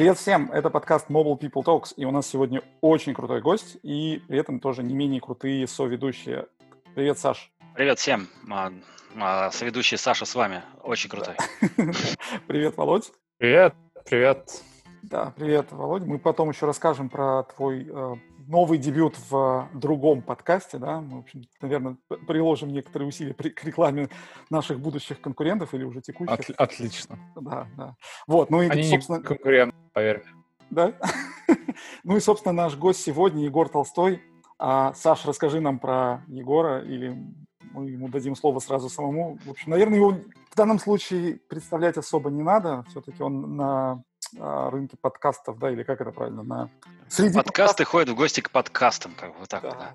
Привет всем, это подкаст Mobile People Talks, и у нас сегодня очень крутой гость, и при этом тоже не менее крутые соведущие. Привет, Саш. Привет всем, а, а, соведущий Саша с вами, очень крутой. Привет, Володь. Привет, привет. Да, привет, Володь. Мы потом еще расскажем про твой э, новый дебют в другом подкасте, да. Мы, в общем, наверное, приложим некоторые усилия при, к рекламе наших будущих конкурентов или уже текущих. От, отлично. Да, да. Вот, ну и, Они собственно... не конкуренты, поверь Да? ну и, собственно, наш гость сегодня Егор Толстой. А, Саш, расскажи нам про Егора или мы ему дадим слово сразу самому. В общем, наверное, его в данном случае представлять особо не надо. Все-таки он на рынке подкастов, да, или как это правильно? На... Среди Подкасты подкастов... ходят в гости к подкастам, как вот так. Да. Да.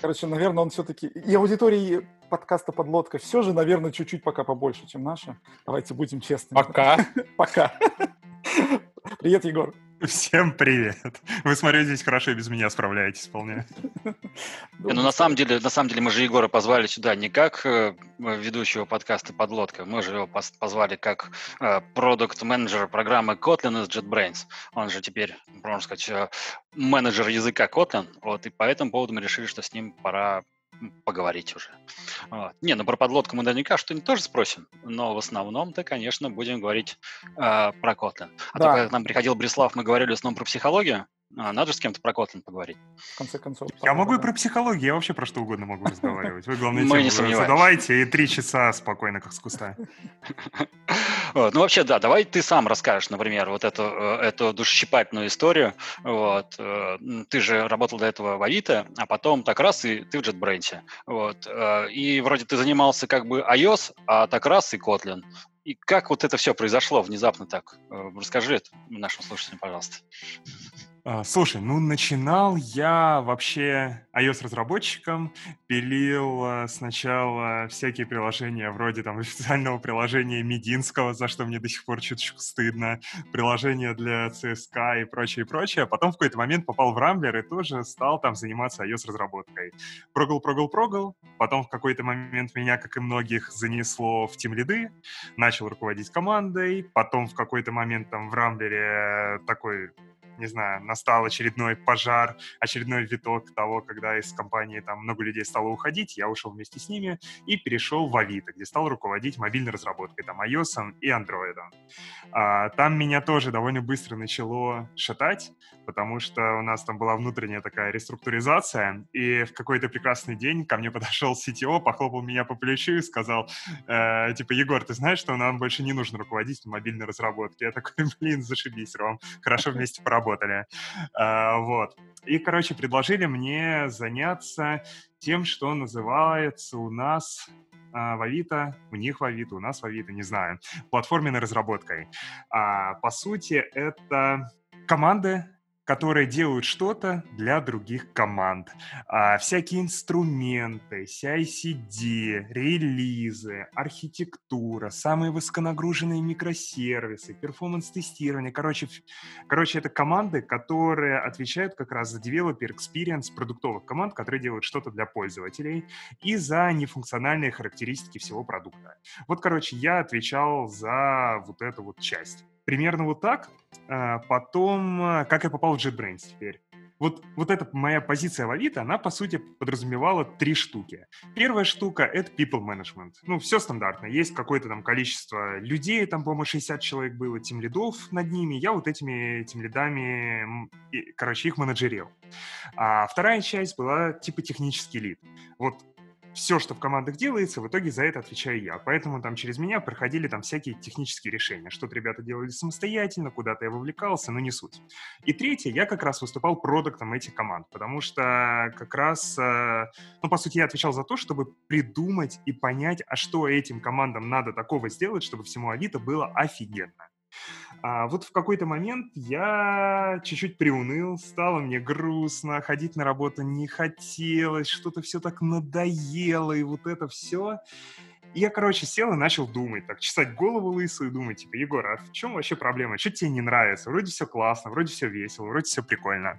Короче, наверное, он все-таки... И аудитории подкаста «Подлодка» все же, наверное, чуть-чуть пока побольше, чем наша. Давайте будем честными. Пока. Пока. Привет, Егор. Всем привет. Вы, смотрю, здесь хорошо и без меня справляетесь вполне. Ну, на самом деле, на самом деле мы же Егора позвали сюда не как э, ведущего подкаста «Подлодка», мы же его позвали как э, продукт-менеджера программы Kotlin из JetBrains. Он же теперь, можно сказать, э, менеджер языка Kotlin, вот, и по этому поводу мы решили, что с ним пора поговорить уже. Вот. Не, ну про подлодку мы наверняка что-нибудь тоже спросим, но в основном-то, конечно, будем говорить э, про Kotlin. А да. то, когда к нам приходил Брислав, мы говорили в основном про психологию, а, надо же с кем-то про Kotlin поговорить. В конце концов. Я могу и про психологию, я вообще про что угодно могу разговаривать. Вы, главное, Мы не задавайте и три часа спокойно, как с куста. Вот. Ну, вообще, да, давай ты сам расскажешь, например, вот эту, э, эту душесчипательную историю. Вот. Э, ты же работал до этого в Авито, а потом так раз и ты в JetBrains. Вот. Э, и вроде ты занимался как бы iOS, а так раз и Kotlin. И как вот это все произошло внезапно так? Расскажи это нашим слушателям, пожалуйста. А, слушай, ну начинал я вообще iOS-разработчиком, пилил а, сначала всякие приложения вроде там официального приложения Мединского, за что мне до сих пор чуточку стыдно, приложения для CSK и прочее, прочее. А потом в какой-то момент попал в Рамблер и тоже стал там заниматься iOS-разработкой. Прогал, прогал, прогал. Потом в какой-то момент меня, как и многих, занесло в тим лиды, начал руководить командой. Потом в какой-то момент там в Рамблере такой не знаю, настал очередной пожар, очередной виток того, когда из компании там много людей стало уходить, я ушел вместе с ними и перешел в Авито, где стал руководить мобильной разработкой, там, iOS и Android. А, там меня тоже довольно быстро начало шатать, потому что у нас там была внутренняя такая реструктуризация, и в какой-то прекрасный день ко мне подошел CTO, похлопал меня по плечу и сказал, э, типа, Егор, ты знаешь, что нам больше не нужно руководить мобильной разработкой? Я такой, блин, зашибись, Ром, хорошо вместе поработать работали. А, вот. И, короче, предложили мне заняться тем, что называется у нас а, в Авито, у них в Авито, у нас в Авито, не знаю, платформенной разработкой. А, по сути, это команды, которые делают что-то для других команд. А, всякие инструменты, CICD, релизы, архитектура, самые высоконагруженные микросервисы, перформанс-тестирование. Короче, короче, это команды, которые отвечают как раз за developer experience продуктовых команд, которые делают что-то для пользователей и за нефункциональные характеристики всего продукта. Вот, короче, я отвечал за вот эту вот часть. Примерно вот так. А, потом, а, как я попал в JetBrains теперь. Вот, вот эта моя позиция в Авито, она, по сути, подразумевала три штуки. Первая штука — это people management. Ну, все стандартно. Есть какое-то там количество людей, там, по-моему, 60 человек было, тем лидов над ними. Я вот этими тем лидами, короче, их менеджерил. А вторая часть была типа технический лид. Вот все, что в командах делается, в итоге за это отвечаю я. Поэтому там через меня проходили там всякие технические решения. Что-то ребята делали самостоятельно, куда-то я вовлекался, но не суть. И третье, я как раз выступал продуктом этих команд, потому что как раз, э, ну, по сути, я отвечал за то, чтобы придумать и понять, а что этим командам надо такого сделать, чтобы всему Авито было офигенно. А вот в какой-то момент я чуть-чуть приуныл, стало мне грустно, ходить на работу не хотелось, что-то все так надоело, и вот это все. И я, короче, сел и начал думать, так, чесать голову лысую, думать, типа, Егор, а в чем вообще проблема? Что тебе не нравится? Вроде все классно, вроде все весело, вроде все прикольно.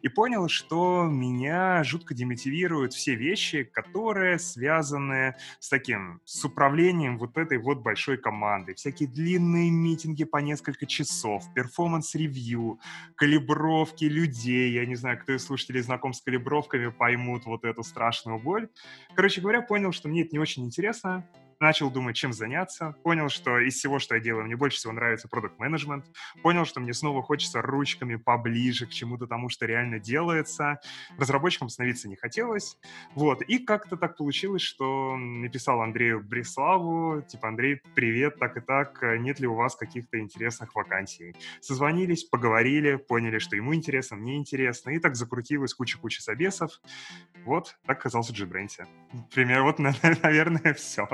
И понял, что меня жутко демотивируют все вещи, которые связаны с таким, с управлением вот этой вот большой командой. Всякие длинные митинги по несколько часов, performance review, калибровки людей. Я не знаю, кто из слушателей знаком с калибровками, поймут вот эту страшную боль. Короче говоря, понял, что мне это не очень интересно, начал думать, чем заняться, понял, что из всего, что я делаю, мне больше всего нравится продукт менеджмент понял, что мне снова хочется ручками поближе к чему-то тому, что реально делается. Разработчиком становиться не хотелось. Вот. И как-то так получилось, что написал Андрею Бреславу, типа, Андрей, привет, так и так, нет ли у вас каких-то интересных вакансий? Созвонились, поговорили, поняли, что ему интересно, мне интересно, и так закрутилась куча-куча собесов. Вот, так оказался JetBrains. Пример, вот, наверное, все.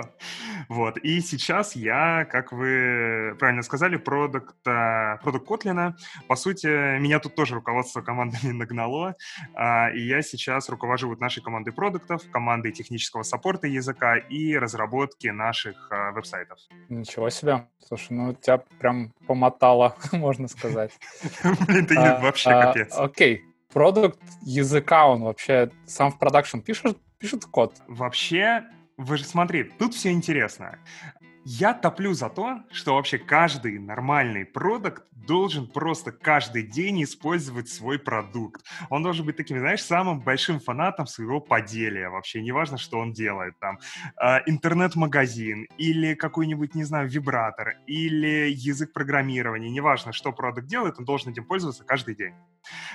Вот. И сейчас я, как вы правильно сказали, продукт, э, продукт Kotlin. По сути, меня тут тоже руководство командами нагнало, а, и я сейчас руковожу вот нашей командой продуктов, командой технического саппорта языка и разработки наших э, веб-сайтов. Ничего себе. Слушай, ну тебя прям помотало, можно сказать. Блин, ты а, вообще а, капец. Окей. Продукт языка, он вообще сам в продакшн пишет, пишет код? Вообще, вы же смотри, тут все интересно. Я топлю за то, что вообще каждый нормальный продукт должен просто каждый день использовать свой продукт. Он должен быть таким, знаешь, самым большим фанатом своего поделия вообще. Неважно, что он делает там. Э, интернет-магазин или какой-нибудь, не знаю, вибратор или язык программирования. Неважно, что продукт делает, он должен этим пользоваться каждый день.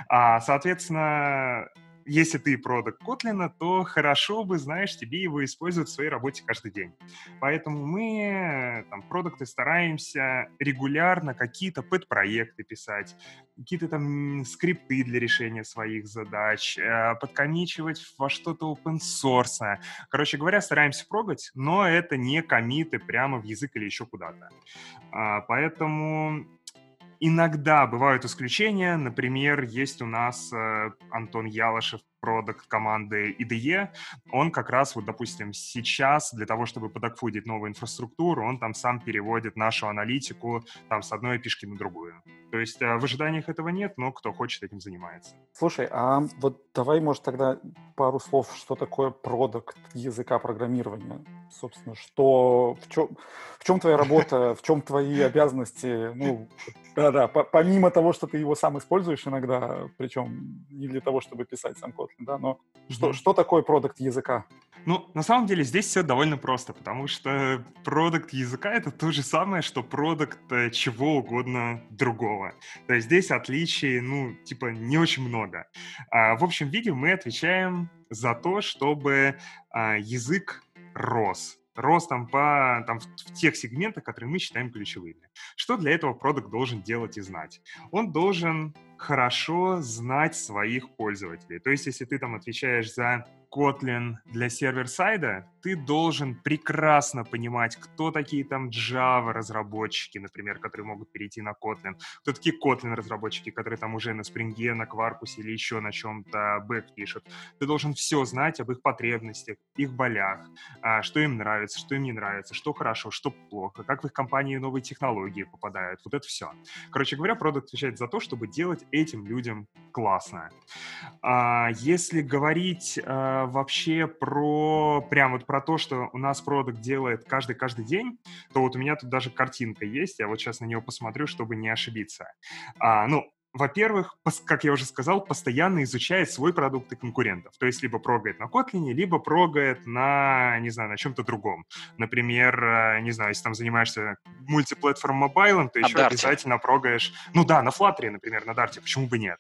А, соответственно, если ты продукт Kotlin, то хорошо бы, знаешь, тебе его использовать в своей работе каждый день. Поэтому мы, там, продукты стараемся регулярно какие-то пэт-проекты писать, какие-то там скрипты для решения своих задач, э, подкомичивать во что-то open source. Короче говоря, стараемся прогать, но это не комиты прямо в язык или еще куда-то. А, поэтому Иногда бывают исключения. Например, есть у нас э, Антон Ялышев, продукт команды IDE, он как раз, вот, допустим, сейчас для того, чтобы подокфудить новую инфраструктуру, он там сам переводит нашу аналитику там с одной пишки на другую. То есть э, в ожиданиях этого нет, но кто хочет, этим занимается. Слушай, а вот давай, может, тогда пару слов, что такое продукт языка программирования? Собственно, что, в чем, в чем твоя работа, в чем твои обязанности? Ну, да-да, помимо того, что ты его сам используешь иногда, причем не для того, чтобы писать сам код, да, но mm-hmm. что, что такое продукт языка? Ну, на самом деле здесь все довольно просто, потому что продукт языка — это то же самое, что продукт э, чего угодно другого. То есть здесь отличий, ну, типа, не очень много. А, в общем виде мы отвечаем за то, чтобы а, язык рос, ростом по, там, в, тех сегментах, которые мы считаем ключевыми. Что для этого продукт должен делать и знать? Он должен хорошо знать своих пользователей. То есть, если ты там отвечаешь за Kotlin для сервер-сайда, ты должен прекрасно понимать, кто такие там Java разработчики, например, которые могут перейти на Kotlin, кто такие Kotlin разработчики, которые там уже на Spring, на Quarkus или еще на чем-то бэк пишут. Ты должен все знать об их потребностях, их болях, а, что им нравится, что им не нравится, что хорошо, что плохо, как в их компании новые технологии попадают. Вот это все. Короче говоря, продукт отвечает за то, чтобы делать этим людям классно. А, если говорить а, вообще про прям вот про то, что у нас продукт делает каждый каждый день, то вот у меня тут даже картинка есть, я вот сейчас на нее посмотрю, чтобы не ошибиться. А, ну, во-первых, как я уже сказал, постоянно изучает свой продукт и конкурентов. То есть либо прогает на Kotlin, либо прогает на, не знаю, на чем-то другом. Например, э, не знаю, если там занимаешься мультиплатформ мобайлом, то еще обязательно прогаешь... Ну да, на Flutter, например, на Dart, почему бы нет?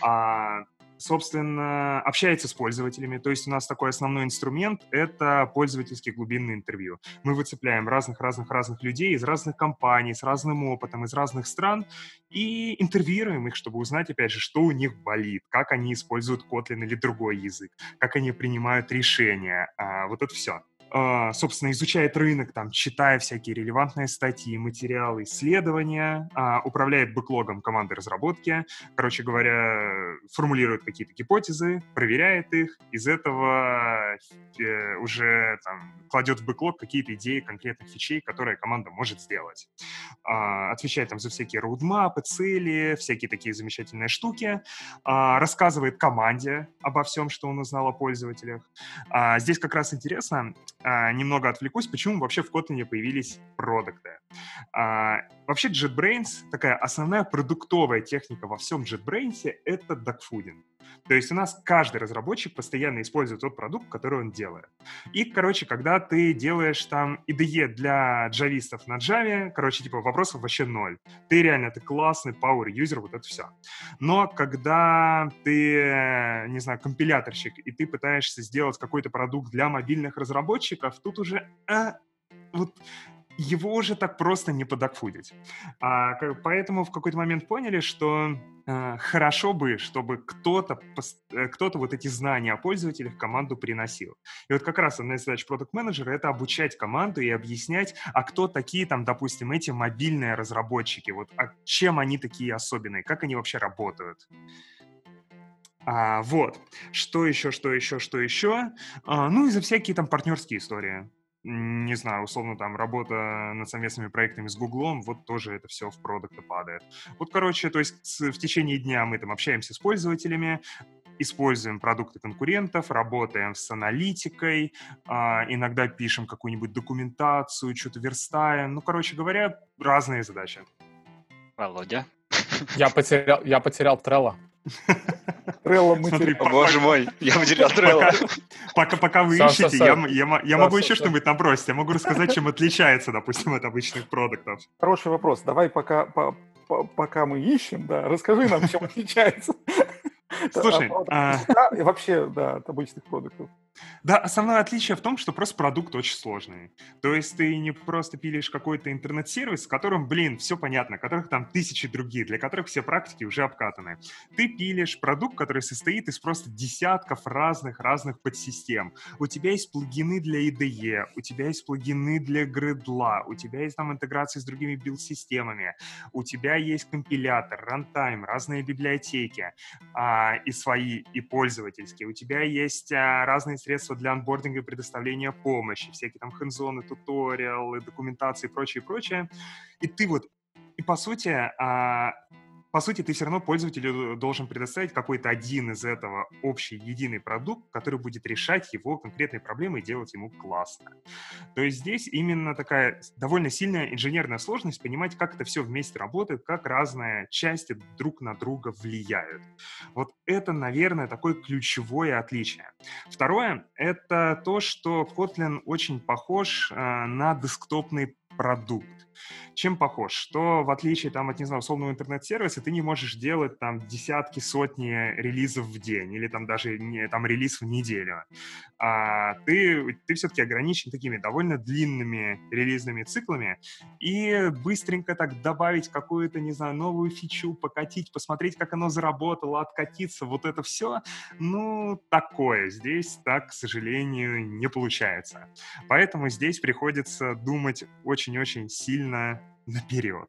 А, собственно, общается с пользователями. То есть у нас такой основной инструмент — это пользовательские глубинные интервью. Мы выцепляем разных-разных-разных людей из разных компаний, с разным опытом, из разных стран, и интервьюируем их, чтобы узнать, опять же, что у них болит, как они используют Kotlin или другой язык, как они принимают решения. А, вот это все. Э, собственно, изучает рынок, там, читая всякие релевантные статьи, материалы, исследования, э, управляет бэклогом команды разработки, короче говоря, формулирует какие-то гипотезы, проверяет их, из этого э, уже там, кладет в бэклог какие-то идеи конкретных фичей, которые команда может сделать. Э, отвечает там за всякие роудмапы, цели, всякие такие замечательные штуки, рассказывает команде обо всем, что он узнал о пользователях. А, здесь как раз интересно, а, немного отвлекусь, почему вообще в Kotlin появились продукты. А, вообще JetBrains, такая основная продуктовая техника во всем JetBrains — это dogfooding. То есть у нас каждый разработчик постоянно использует тот продукт, который он делает. И, короче, когда ты делаешь там IDE для джавистов на Java, короче, типа вопросов вообще ноль. Ты реально, ты классный power юзер, вот это все. Но когда ты, не знаю, компиляторщик, и ты пытаешься сделать какой-то продукт для мобильных разработчиков, тут уже э, вот его уже так просто не подокфудить. А, поэтому в какой-то момент поняли, что а, хорошо бы, чтобы кто-то э, кто вот эти знания о пользователях команду приносил. И вот как раз одна из задач продукт менеджера это обучать команду и объяснять, а кто такие там, допустим, эти мобильные разработчики, вот а чем они такие особенные, как они вообще работают. А, вот. Что еще, что еще, что еще? А, ну и за всякие там партнерские истории не знаю, условно, там, работа над совместными проектами с Гуглом, вот тоже это все в продукты падает. Вот, короче, то есть в течение дня мы там общаемся с пользователями, используем продукты конкурентов, работаем с аналитикой, а, иногда пишем какую-нибудь документацию, что-то верстаем. Ну, короче говоря, разные задачи. Володя? Я потерял, я потерял Трелло. Трелло мы Смотри, О, боже мой, я потерял Трелло. Пока, пока вы ищете, я, я, я могу еще что-нибудь набросить. Я могу рассказать, чем отличается, допустим, от обычных продуктов. Хороший вопрос. Давай пока, по, по, пока мы ищем, да, расскажи нам, чем отличается. Слушай, а... вообще, да, от обычных продуктов. Да, основное отличие в том, что просто продукт очень сложный. То есть ты не просто пилишь какой-то интернет-сервис, в котором, блин, все понятно, которых там тысячи других, для которых все практики уже обкатаны. Ты пилишь продукт, который состоит из просто десятков разных-разных подсистем. У тебя есть плагины для IDE, у тебя есть плагины для Gradle, у тебя есть там интеграция с другими билд-системами, у тебя есть компилятор, рантайм, разные библиотеки а, и свои, и пользовательские. У тебя есть а, разные средства для анбординга и предоставления помощи, всякие там хендзоны, туториалы, документации и прочее, прочее. И ты вот, и по сути, а, по сути, ты все равно пользователю должен предоставить какой-то один из этого общий, единый продукт, который будет решать его конкретные проблемы и делать ему классно. То есть здесь именно такая довольно сильная инженерная сложность понимать, как это все вместе работает, как разные части друг на друга влияют. Вот это, наверное, такое ключевое отличие. Второе — это то, что Kotlin очень похож э, на десктопный продукт. Чем похож? Что в отличие там, от, не знаю, условного интернет-сервиса, ты не можешь делать там десятки, сотни релизов в день или там даже не, там релиз в неделю. А ты, ты все-таки ограничен такими довольно длинными релизными циклами и быстренько так добавить какую-то, не знаю, новую фичу, покатить, посмотреть, как оно заработало, откатиться, вот это все, ну, такое. Здесь так, к сожалению, не получается. Поэтому здесь приходится думать очень-очень сильно наперед.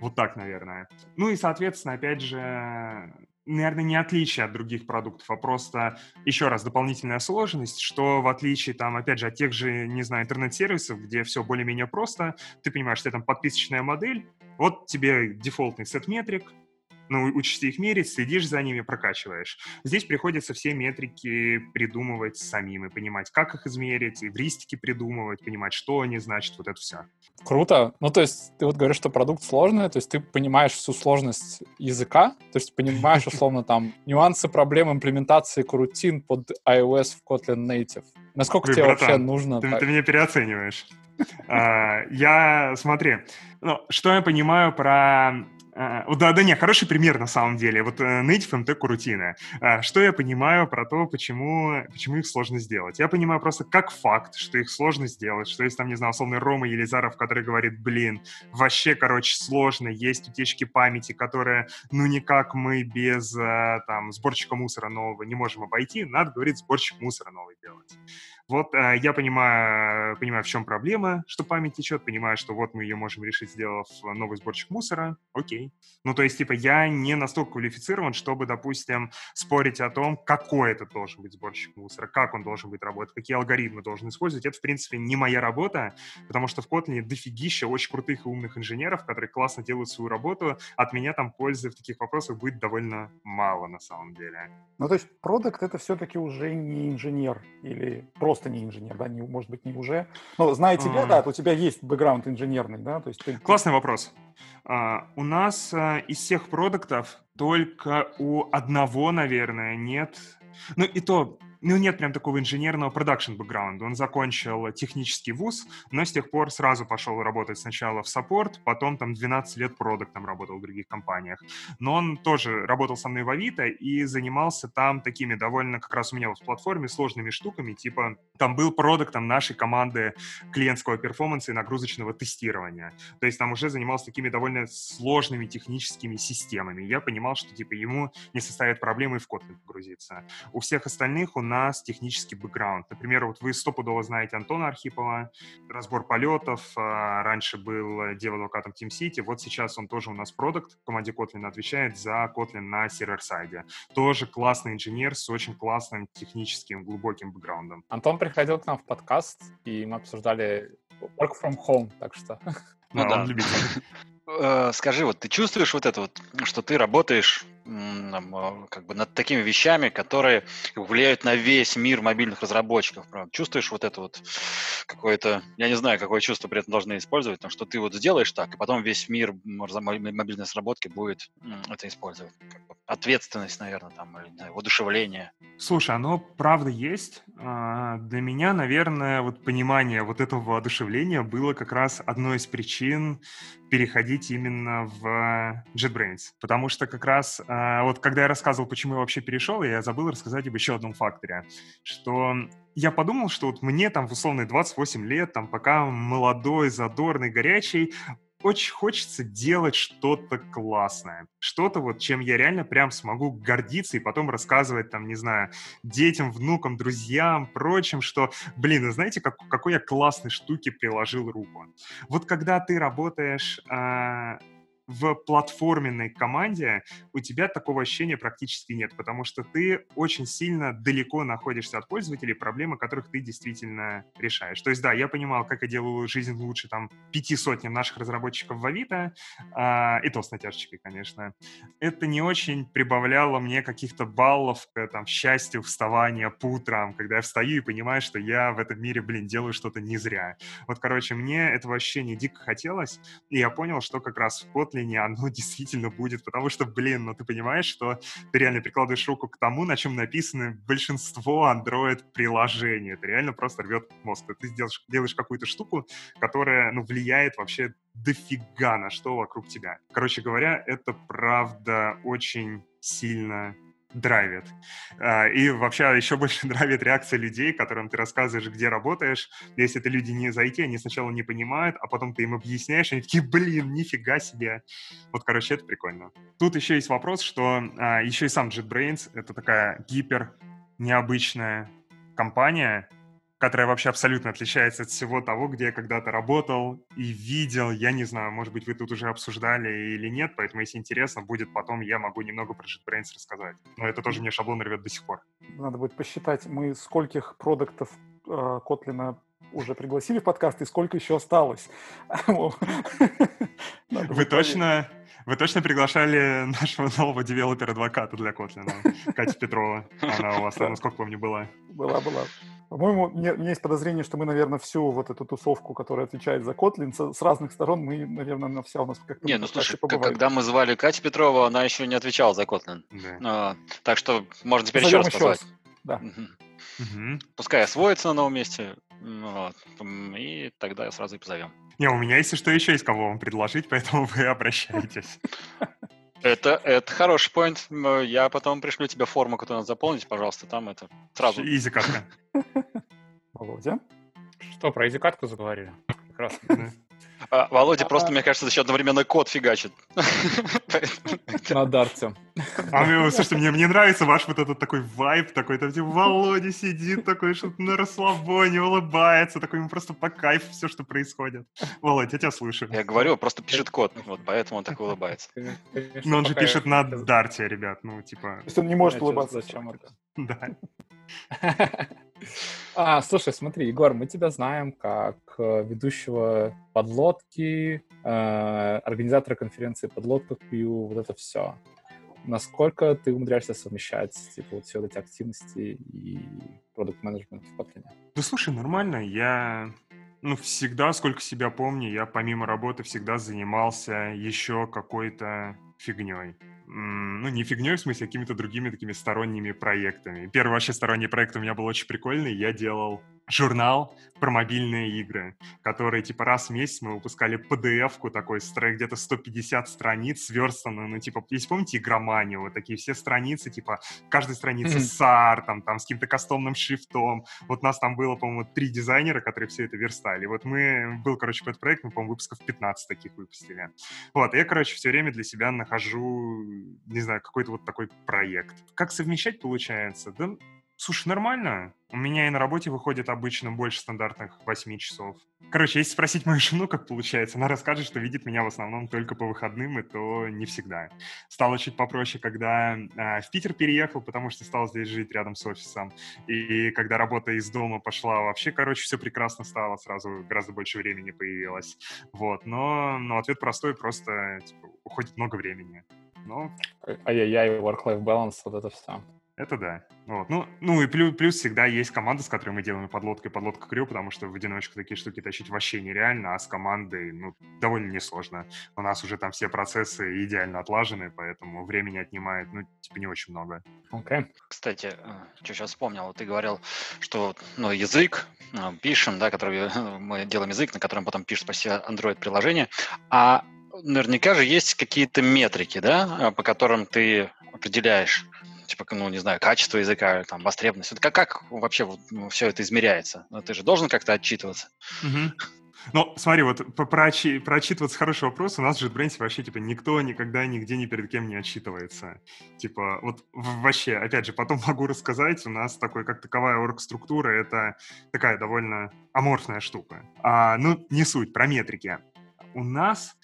Вот так, наверное. Ну и, соответственно, опять же, наверное, не отличие от других продуктов, а просто, еще раз, дополнительная сложность, что в отличие, там, опять же, от тех же, не знаю, интернет-сервисов, где все более-менее просто, ты понимаешь, что там подписочная модель, вот тебе дефолтный сет метрик, ну, учишься их мерить, следишь за ними, прокачиваешь. Здесь приходится все метрики придумывать самим и понимать, как их измерить, эвристики придумывать, понимать, что они значат, вот это все. Круто. Ну, то есть ты вот говоришь, что продукт сложный, то есть ты понимаешь всю сложность языка, то есть понимаешь, условно, там, нюансы проблем имплементации крутин под iOS в Kotlin Native. Насколько Ой, тебе братан, вообще нужно? Ты, ты меня переоцениваешь. А, я, смотри, ну, что я понимаю про да, да, не, хороший пример на самом деле. Вот э, Native MT курутины. А, что я понимаю про то, почему, почему их сложно сделать? Я понимаю просто как факт, что их сложно сделать, что есть там, не знаю, условный Рома Елизаров, который говорит, блин, вообще, короче, сложно, есть утечки памяти, которые, ну, никак мы без, э, там, сборщика мусора нового не можем обойти, надо, говорит, сборщик мусора новый делать. Вот э, я понимаю, понимаю, в чем проблема, что память течет, понимаю, что вот мы ее можем решить, сделав новый сборщик мусора, окей. Ну, то есть, типа, я не настолько квалифицирован, чтобы, допустим, спорить о том, какой это должен быть сборщик мусора, как он должен быть работать, какие алгоритмы должен использовать. Это, в принципе, не моя работа, потому что в Kotlin дофигища очень крутых и умных инженеров, которые классно делают свою работу. От меня там пользы в таких вопросах будет довольно мало, на самом деле. Ну, то есть, продукт — это все-таки уже не инженер или просто не инженер, да, не, может быть, не уже. Но зная тебя, мм. да, у тебя есть бэкграунд инженерный, да, то есть ты... Классный вопрос. Э, у нас э, из всех продуктов только у одного, наверное, нет. Ну и то ну, нет прям такого инженерного production бэкграунда. Он закончил технический вуз, но с тех пор сразу пошел работать сначала в support, потом там 12 лет продуктом работал в других компаниях. Но он тоже работал со мной в Авито и занимался там такими довольно, как раз у меня в платформе, сложными штуками, типа там был продуктом нашей команды клиентского перформанса и нагрузочного тестирования. То есть там уже занимался такими довольно сложными техническими системами. Я понимал, что типа ему не составит проблемы в Kotlin погрузиться. У всех остальных он нас технический бэкграунд. Например, вот вы стопудово знаете Антона Архипова, разбор полетов, а, раньше был дев-адвокатом Team City, вот сейчас он тоже у нас продукт в команде Kotlin отвечает за Kotlin на сервер-сайде. Тоже классный инженер с очень классным техническим глубоким бэкграундом. Антон приходил к нам в подкаст, и мы обсуждали work from home, так что... Ну, да, он любитель. Э, скажи, вот ты чувствуешь вот это вот, что ты работаешь как бы над такими вещами, которые влияют на весь мир мобильных разработчиков. Чувствуешь вот это вот какое-то, я не знаю, какое чувство при этом должны использовать, потому что ты вот сделаешь так, и потом весь мир мобильной разработки будет это использовать. Ответственность, наверное, там, или знаю, воодушевление. Слушай, оно правда есть. А, для меня, наверное, вот понимание вот этого воодушевления было как раз одной из причин переходить именно в JetBrains. Потому что как раз а, вот когда я рассказывал, почему я вообще перешел, я забыл рассказать об еще одном факторе, что я подумал, что вот мне там в условные 28 лет, там пока молодой, задорный, горячий, очень хочется делать что-то классное. Что-то вот, чем я реально прям смогу гордиться и потом рассказывать там, не знаю, детям, внукам, друзьям, прочим, что, блин, знаете, как, какой я классной штуки приложил руку. Вот когда ты работаешь э, в платформенной команде у тебя такого ощущения практически нет, потому что ты очень сильно далеко находишься от пользователей, проблемы которых ты действительно решаешь. То есть, да, я понимал, как я делаю жизнь лучше там пяти сотням наших разработчиков в Авито, а, и то с натяжечкой, конечно. Это не очень прибавляло мне каких-то баллов к там, счастью вставания по утрам, когда я встаю и понимаю, что я в этом мире, блин, делаю что-то не зря. Вот, короче, мне этого ощущения дико хотелось, и я понял, что как раз в Kotlin ли оно действительно будет, потому что, блин, ну ты понимаешь, что ты реально прикладываешь руку к тому, на чем написаны большинство Android-приложений. Это реально просто рвет мозг. Ты делаешь, делаешь какую-то штуку, которая, ну, влияет вообще дофига на что вокруг тебя. Короче говоря, это правда очень сильно драйвит. А, и вообще еще больше драйвит реакция людей, которым ты рассказываешь, где работаешь. Если это люди не зайти, они сначала не понимают, а потом ты им объясняешь, они такие, блин, нифига себе. Вот, короче, это прикольно. Тут еще есть вопрос, что а, еще и сам JetBrains — это такая гипер необычная компания, которая вообще абсолютно отличается от всего того, где я когда-то работал и видел. Я не знаю, может быть, вы тут уже обсуждали или нет, поэтому, если интересно, будет потом, я могу немного про JetBrains рассказать. Но это тоже мне шаблон рвет до сих пор. Надо будет посчитать, мы скольких продуктов э, Котлина уже пригласили в подкаст и сколько еще осталось. Вы точно, вы точно приглашали нашего нового девелопера-адвоката для Котлина, Катя Петрова. Она у вас, насколько помню, была. Была, была. По-моему, у меня есть подозрение, что мы, наверное, всю вот эту тусовку, которая отвечает за Kotlin, с разных сторон, мы, наверное, на вся у нас как-то... Не, ну слушай, когда мы звали Катю Петрову, она еще не отвечала за Kotlin. Да. А, так что можно теперь еще раз позвать. Раз. Да. Угу. Угу. Пускай освоится на новом месте, вот, и тогда сразу и позовем. Не, у меня, если что, еще есть кого вам предложить, поэтому вы обращайтесь. Это, это хороший поинт. Я потом пришлю тебе форму, которую надо заполнить, пожалуйста, там это сразу. Изи катка. Володя? Что, про изи-катку заговорили? Прекрасно. А, Володя просто, мне кажется, еще одновременно код фигачит. На дарте. А мне, слушайте, мне, мне нравится ваш вот этот такой вайб, такой, там, типа, Володя сидит такой, что-то на расслабоне, улыбается, такой, ему просто по кайфу все, что происходит. Володя, я тебя слышу. Я говорю, просто пишет код, вот поэтому он так улыбается. Но он же пишет на дарте, ребят, ну, типа... То есть он не может улыбаться. Зачем это? Да. А, слушай, смотри, Егор, мы тебя знаем как э, ведущего подлодки, э, организатора конференции подлодка Q, вот это все. Насколько ты умудряешься совмещать типа, вот все эти активности и продукт-менеджмент в Kotlin? Да слушай, нормально. Я ну, всегда, сколько себя помню, я помимо работы всегда занимался еще какой-то фигней ну, не фигней, в смысле, а какими-то другими такими сторонними проектами. Первый вообще сторонний проект у меня был очень прикольный. Я делал журнал про мобильные игры, который, типа, раз в месяц мы выпускали PDF-ку такой, где-то 150 страниц, сверстанную, ну, типа, если помните игроманию, вот такие все страницы, типа, каждой странице mm-hmm. с артом, там, с каким-то кастомным шрифтом. Вот нас там было, по-моему, три дизайнера, которые все это верстали. Вот мы, был, короче, какой-то проект, мы, по-моему, выпусков 15 таких выпустили. Вот, я, короче, все время для себя нахожу, не знаю, какой-то вот такой проект. Как совмещать получается? Да Слушай, нормально. У меня и на работе выходит обычно больше стандартных 8 часов. Короче, если спросить мою жену, как получается, она расскажет, что видит меня в основном только по выходным, и то не всегда. Стало чуть попроще, когда э, в Питер переехал, потому что стал здесь жить рядом с офисом. И когда работа из дома пошла, вообще, короче, все прекрасно стало, сразу гораздо больше времени появилось. Вот, но, но ответ простой, просто типа, уходит много времени. Но... Ай-яй-яй, work-life balance, вот это все. Это да. Вот. Ну, ну и плюс, плюс всегда есть команда, с которой мы делаем подлодка и подлодка крю, потому что в одиночку такие штуки тащить вообще нереально, а с командой, ну, довольно несложно. У нас уже там все процессы идеально отлажены, поэтому времени отнимает, ну, типа, не очень много. Окей. Okay. Кстати, э, что сейчас вспомнил, ты говорил, что, ну, язык э, пишем, да, который э, мы делаем язык, на котором потом пишут почти Android-приложение, а наверняка же есть какие-то метрики, да, по которым ты определяешь, типа, ну, не знаю, качество языка, там, востребованность. Как, как вообще вот, ну, все это измеряется? Ну, ты же должен как-то отчитываться. Угу. Ну, смотри, вот про, про отчитываться хороший вопрос. У нас в JetBrains вообще, типа, никто никогда нигде ни перед кем не отчитывается. Типа, вот вообще, опять же, потом могу рассказать, у нас такой, как таковая орг-структура, это такая довольно аморфная штука. А, ну, не суть, про метрики. У нас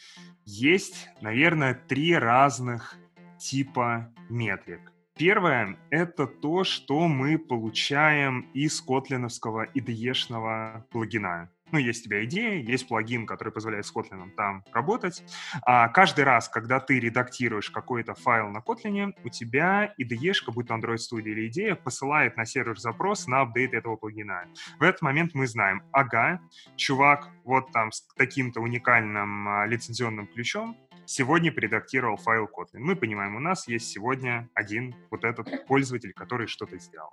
есть, наверное, три разных типа метрик. Первое — это то, что мы получаем из котлиновского IDE-шного плагина. Ну, есть у тебя идея, есть плагин, который позволяет с Kotlin там работать. А каждый раз, когда ты редактируешь какой-то файл на Kotlin, у тебя IDE, будь то Android Studio или идея, посылает на сервер запрос на апдейт этого плагина. В этот момент мы знаем, ага, чувак вот там с таким-то уникальным а, лицензионным ключом сегодня предактировал файл Kotlin. Мы понимаем, у нас есть сегодня один вот этот пользователь, который что-то сделал.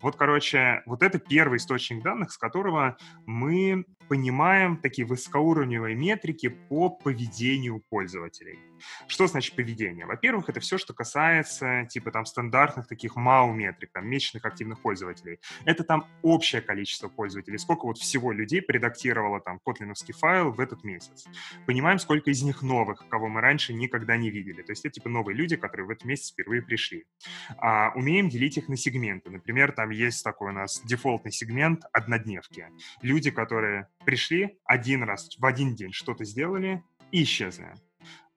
Вот, короче, вот это первый источник данных, с которого мы понимаем такие высокоуровневые метрики по поведению пользователей. Что значит поведение? Во-первых, это все, что касается типа там стандартных таких MAU-метрик, там месячных активных пользователей. Это там общее количество пользователей, сколько вот всего людей предактировало там котлиновский файл в этот месяц. Понимаем, сколько из них новых, кого мы раньше никогда не видели. То есть это типа новые люди, которые в этот месяц впервые пришли. А, умеем делить их на сегменты. Например, там есть такой у нас дефолтный сегмент однодневки. Люди, которые пришли один раз в один день что-то сделали и исчезли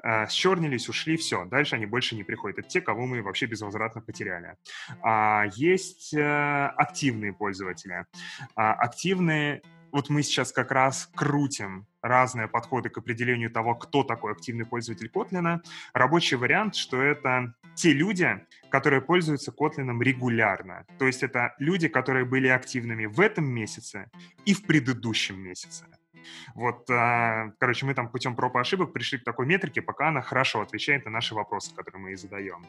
э, счернились, ушли, все, дальше они больше не приходят. Это те, кого мы вообще безвозвратно потеряли. А, есть э, активные пользователи. А, активные, вот мы сейчас как раз крутим разные подходы к определению того, кто такой активный пользователь Kotlin. Рабочий вариант, что это те люди, которые пользуются Kotlin регулярно. То есть это люди, которые были активными в этом месяце и в предыдущем месяце. Вот, а, короче, мы там путем проб и ошибок пришли к такой метрике, пока она хорошо отвечает на наши вопросы, которые мы ей задаем.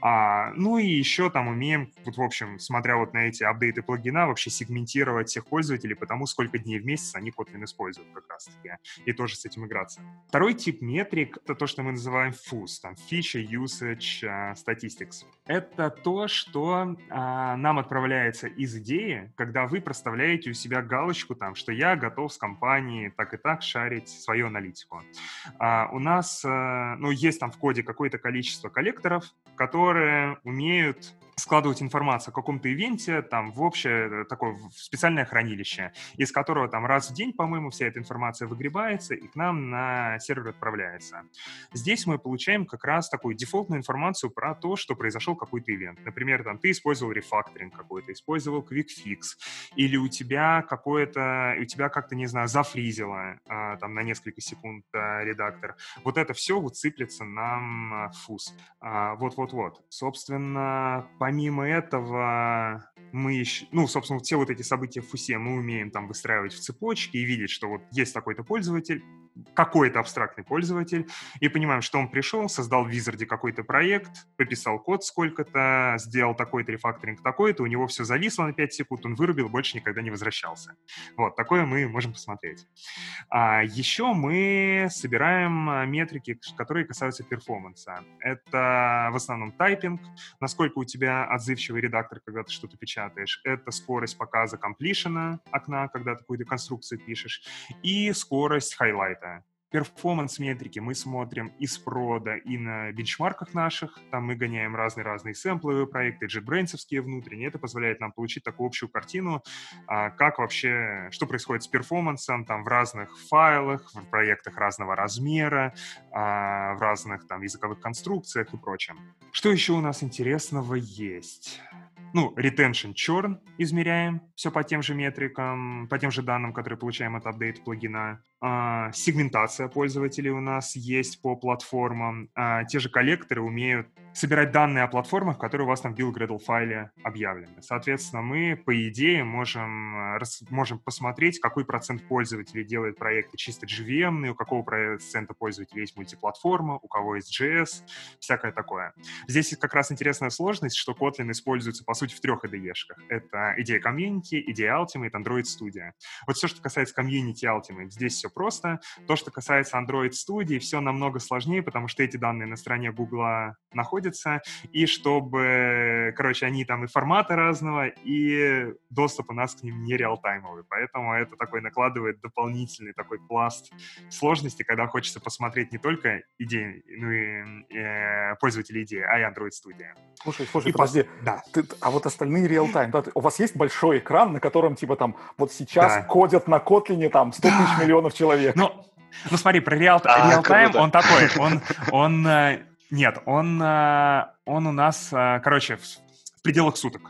А, ну и еще там умеем, вот в общем, смотря вот на эти апдейты плагина, вообще сегментировать всех пользователей по тому, сколько дней в месяц они Kotlin используют как раз-таки, и тоже с этим играться. Второй тип метрик — это то, что мы называем FUS, там Feature Usage uh, Statistics. Это то, что uh, нам отправляется из идеи, когда вы проставляете у себя галочку там, что я готов с компанией так и так шарить свою аналитику. Uh, у нас, uh, ну, есть там в коде какое-то количество коллекторов, которые умеют складывать информацию о каком-то ивенте там в общее такое в специальное хранилище, из которого там раз в день, по-моему, вся эта информация выгребается и к нам на сервер отправляется. Здесь мы получаем как раз такую дефолтную информацию про то, что произошел какой-то ивент. Например, там ты использовал рефакторинг какой-то, использовал quick или у тебя какое-то, у тебя как-то, не знаю, зафризило а, там на несколько секунд а, редактор. Вот это все вот сыплется нам а, фуз. А, вот-вот-вот. Собственно, помимо этого, мы ну, собственно, все вот эти события в ФУСе мы умеем там выстраивать в цепочке и видеть, что вот есть такой-то пользователь, какой-то абстрактный пользователь, и понимаем, что он пришел, создал в Wizard какой-то проект, пописал код сколько-то, сделал такой-то рефакторинг такой-то, у него все зависло на 5 секунд, он вырубил, больше никогда не возвращался. Вот, такое мы можем посмотреть. А еще мы собираем а, метрики, которые касаются performance а. Это в основном typing, насколько у тебя отзывчивый редактор, когда ты что-то печатаешь, это скорость показа completion а окна, когда ты какую-то конструкцию пишешь, и скорость highlight а. Performance-метрики мы смотрим из прода, и на бенчмарках наших. Там мы гоняем разные-разные сэмпловые проекты, JetBrains внутренние. Это позволяет нам получить такую общую картину, а, как вообще, что происходит с перформансом там в разных файлах, в проектах разного размера, а, в разных там языковых конструкциях и прочем. Что еще у нас интересного есть? Ну, retention churn измеряем, все по тем же метрикам, по тем же данным, которые получаем от апдейт плагина. А, сегментация пользователей у нас есть по платформам. А, те же коллекторы умеют собирать данные о платформах, которые у вас там в build Gradle файле объявлены. Соответственно, мы, по идее, можем, можем посмотреть, какой процент пользователей делает проекты чисто JVM, у какого процента пользователей есть мультиплатформа, у кого есть JS, всякое такое. Здесь как раз интересная сложность, что Kotlin используется, по сути, в трех IDE-шках. Это идея комьюнити, идея Ultimate, Android Studio. Вот все, что касается комьюнити Ultimate, здесь все просто. То, что касается Android Studio, все намного сложнее, потому что эти данные на стороне Google находятся, и чтобы, короче, они там и формата разного, и доступ у нас к ним не реалтаймовый. Поэтому это такой накладывает дополнительный такой пласт сложности, когда хочется посмотреть не только идеи, ну и э, пользователи идеи, а и Android Studio. Слушай, слушай, и подожди. По... Да. Ты, а вот остальные реалтайм, да, у вас есть большой экран, на котором типа там вот сейчас да. кодят на Kotlin там 100 да. тысяч миллионов человек? Ну, ну смотри, про реал-тайм он такой, он, он, э, нет, он, э, он у нас, э, короче, в пределах суток.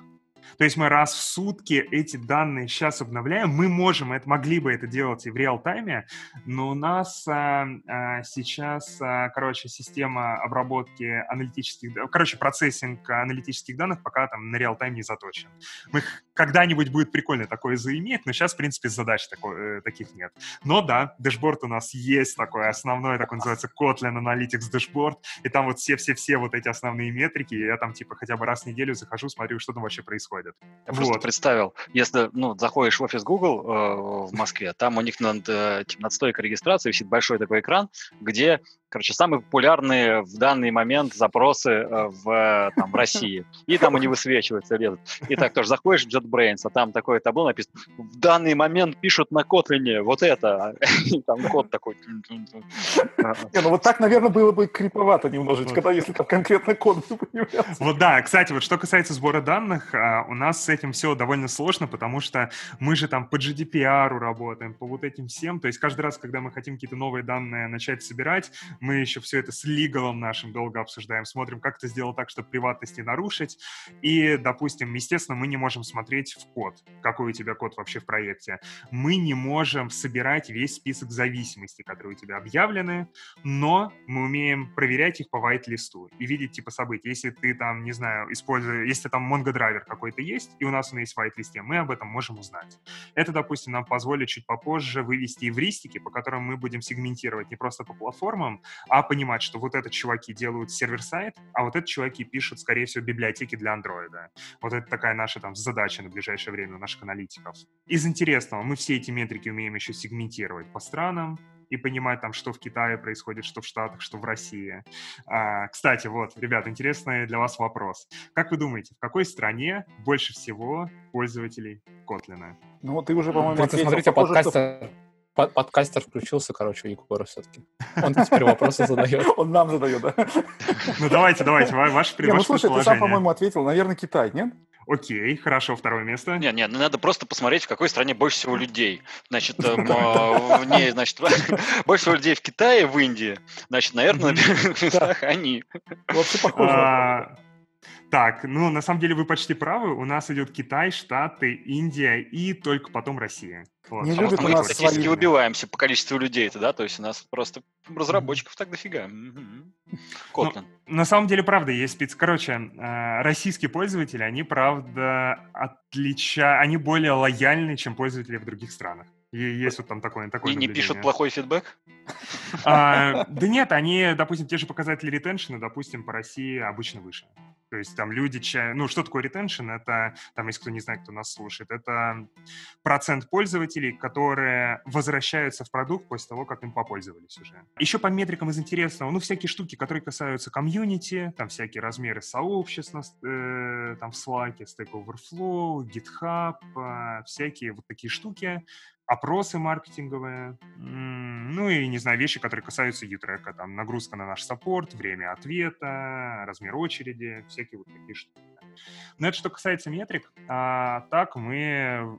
То есть мы раз в сутки эти данные сейчас обновляем. Мы можем, это, могли бы это делать и в реал-тайме, но у нас а, а, сейчас, а, короче, система обработки аналитических, короче, процессинг аналитических данных пока там на реал-тайм не заточен. Мы когда-нибудь будет прикольно такое заиметь, но сейчас, в принципе, задач такой, э, таких нет. Но да, дэшборд у нас есть такой основной, такой называется Kotlin Analytics Dashboard, и там вот все-все-все вот эти основные метрики, и я там типа хотя бы раз в неделю захожу, смотрю, что там вообще происходит. Я вот. просто представил, если ну, заходишь в офис Google э, в Москве, там у них над, э, над стойкой регистрации висит большой такой экран, где короче, самые популярные в данный момент запросы э, в, там, в России. И там они высвечиваются, лезут. И так тоже заходишь JetBrains, а там такое табло написано, в данный момент пишут на Kotlin вот это. Там код такой. Не, ну вот так, наверное, было бы криповато немножечко, да, если там конкретно код появлялся. Вот да, кстати, вот что касается сбора данных, а, у нас с этим все довольно сложно, потому что мы же там по GDPR работаем, по вот этим всем. То есть каждый раз, когда мы хотим какие-то новые данные начать собирать, Мы еще все это с лигалом нашим долго обсуждаем, смотрим, как это сделать так, чтобы приватность не нарушить. И, допустим, естественно, мы не можем смотреть в код, какой у тебя код вообще в проекте. Мы не можем собирать весь список зависимостей, которые у тебя объявлены, но мы умеем проверять их по white-листу и видеть типа событий. Если ты там, не знаю, используя, если там Mongo какой-то есть, и у нас он есть в white-листе, мы об этом можем узнать. Это, допустим, нам позволит чуть попозже вывести эвристики, по которым мы будем сегментировать не просто по платформам, а понимать, что вот это чуваки делают сервер-сайт, а вот это чуваки пишут, скорее всего, библиотеки для андроида. Вот это такая наша там задача на ближайшее время у наших аналитиков. Из интересного, мы все эти метрики умеем еще сегментировать по странам, и понимать там, что в Китае происходит, что в Штатах, что в России. А, кстати, вот, ребят, интересный для вас вопрос. Как вы думаете, в какой стране больше всего пользователей Kotlin? Ну, ты уже, по-моему, ответил. Смотрите, Похоже, подкастер, что... подкастер включился, короче, у Егора все-таки. Он теперь вопросы задает. Он нам задает, да? Ну, давайте, давайте, ваше Ну, слушай, ты сам, по-моему, ответил. Наверное, Китай, нет? Окей, хорошо, второе место. Нет, нет, ну надо просто посмотреть, в какой стране больше всего людей. Значит, эм, а, не, значит, больше всего людей в Китае, в Индии. Значит, наверное, на первых местах они. Вообще похоже. А, так, ну, на самом деле вы почти правы. У нас идет Китай, Штаты, Индия и только потом Россия. Вот. Не любят мы нас статистики свои... выбиваемся по количеству людей-то, да? То есть у нас просто разработчиков так дофига. Kotlin. Ну, на самом деле, правда, есть спец... Короче, э, российские пользователи, они, правда, отлича... Они более лояльны, чем пользователи в других странах. И есть вот там такое, такое И не пишут плохой фидбэк? А, да нет, они, допустим, те же показатели ретеншена, допустим, по России обычно выше. То есть там люди, ну что такое ретеншн? Это, там, если кто не знает, кто нас слушает, это процент пользователей, которые возвращаются в продукт после того, как им попользовались уже. Еще по метрикам из интересного, ну всякие штуки, которые касаются комьюнити, там всякие размеры сообществ, э, там в Slack, Stack Overflow, GitHub, э, всякие вот такие штуки опросы маркетинговые, ну и, не знаю, вещи, которые касаются ютрека, там, нагрузка на наш саппорт, время ответа, размер очереди, всякие вот такие штуки. Но это что касается метрик, а так мы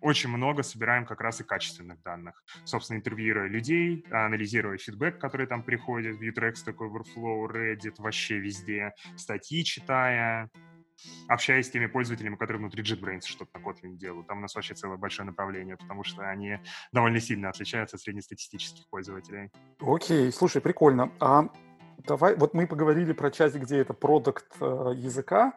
очень много собираем как раз и качественных данных. Собственно, интервьюируя людей, анализируя фидбэк, который там приходит в Utrex, такой Overflow, Reddit, вообще везде, статьи читая, общаясь с теми пользователями, которые внутри JetBrains что-то на Kotlin делают. Там у нас вообще целое большое направление, потому что они довольно сильно отличаются от среднестатистических пользователей. Окей, слушай, прикольно. А давай, вот мы поговорили про часть, где это продукт э, языка,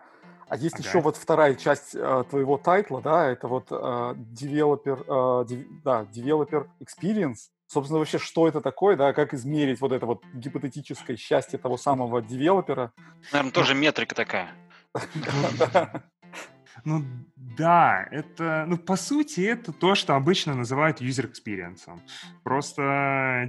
а есть ага. еще вот вторая часть э, твоего тайтла, да, это вот э, developer, э, дев, да, developer experience. Собственно, вообще, что это такое, да, как измерить вот это вот гипотетическое счастье того самого девелопера? Наверное, тоже метрика такая. Ну да, это, ну по сути, это то, что обычно называют user experience. Просто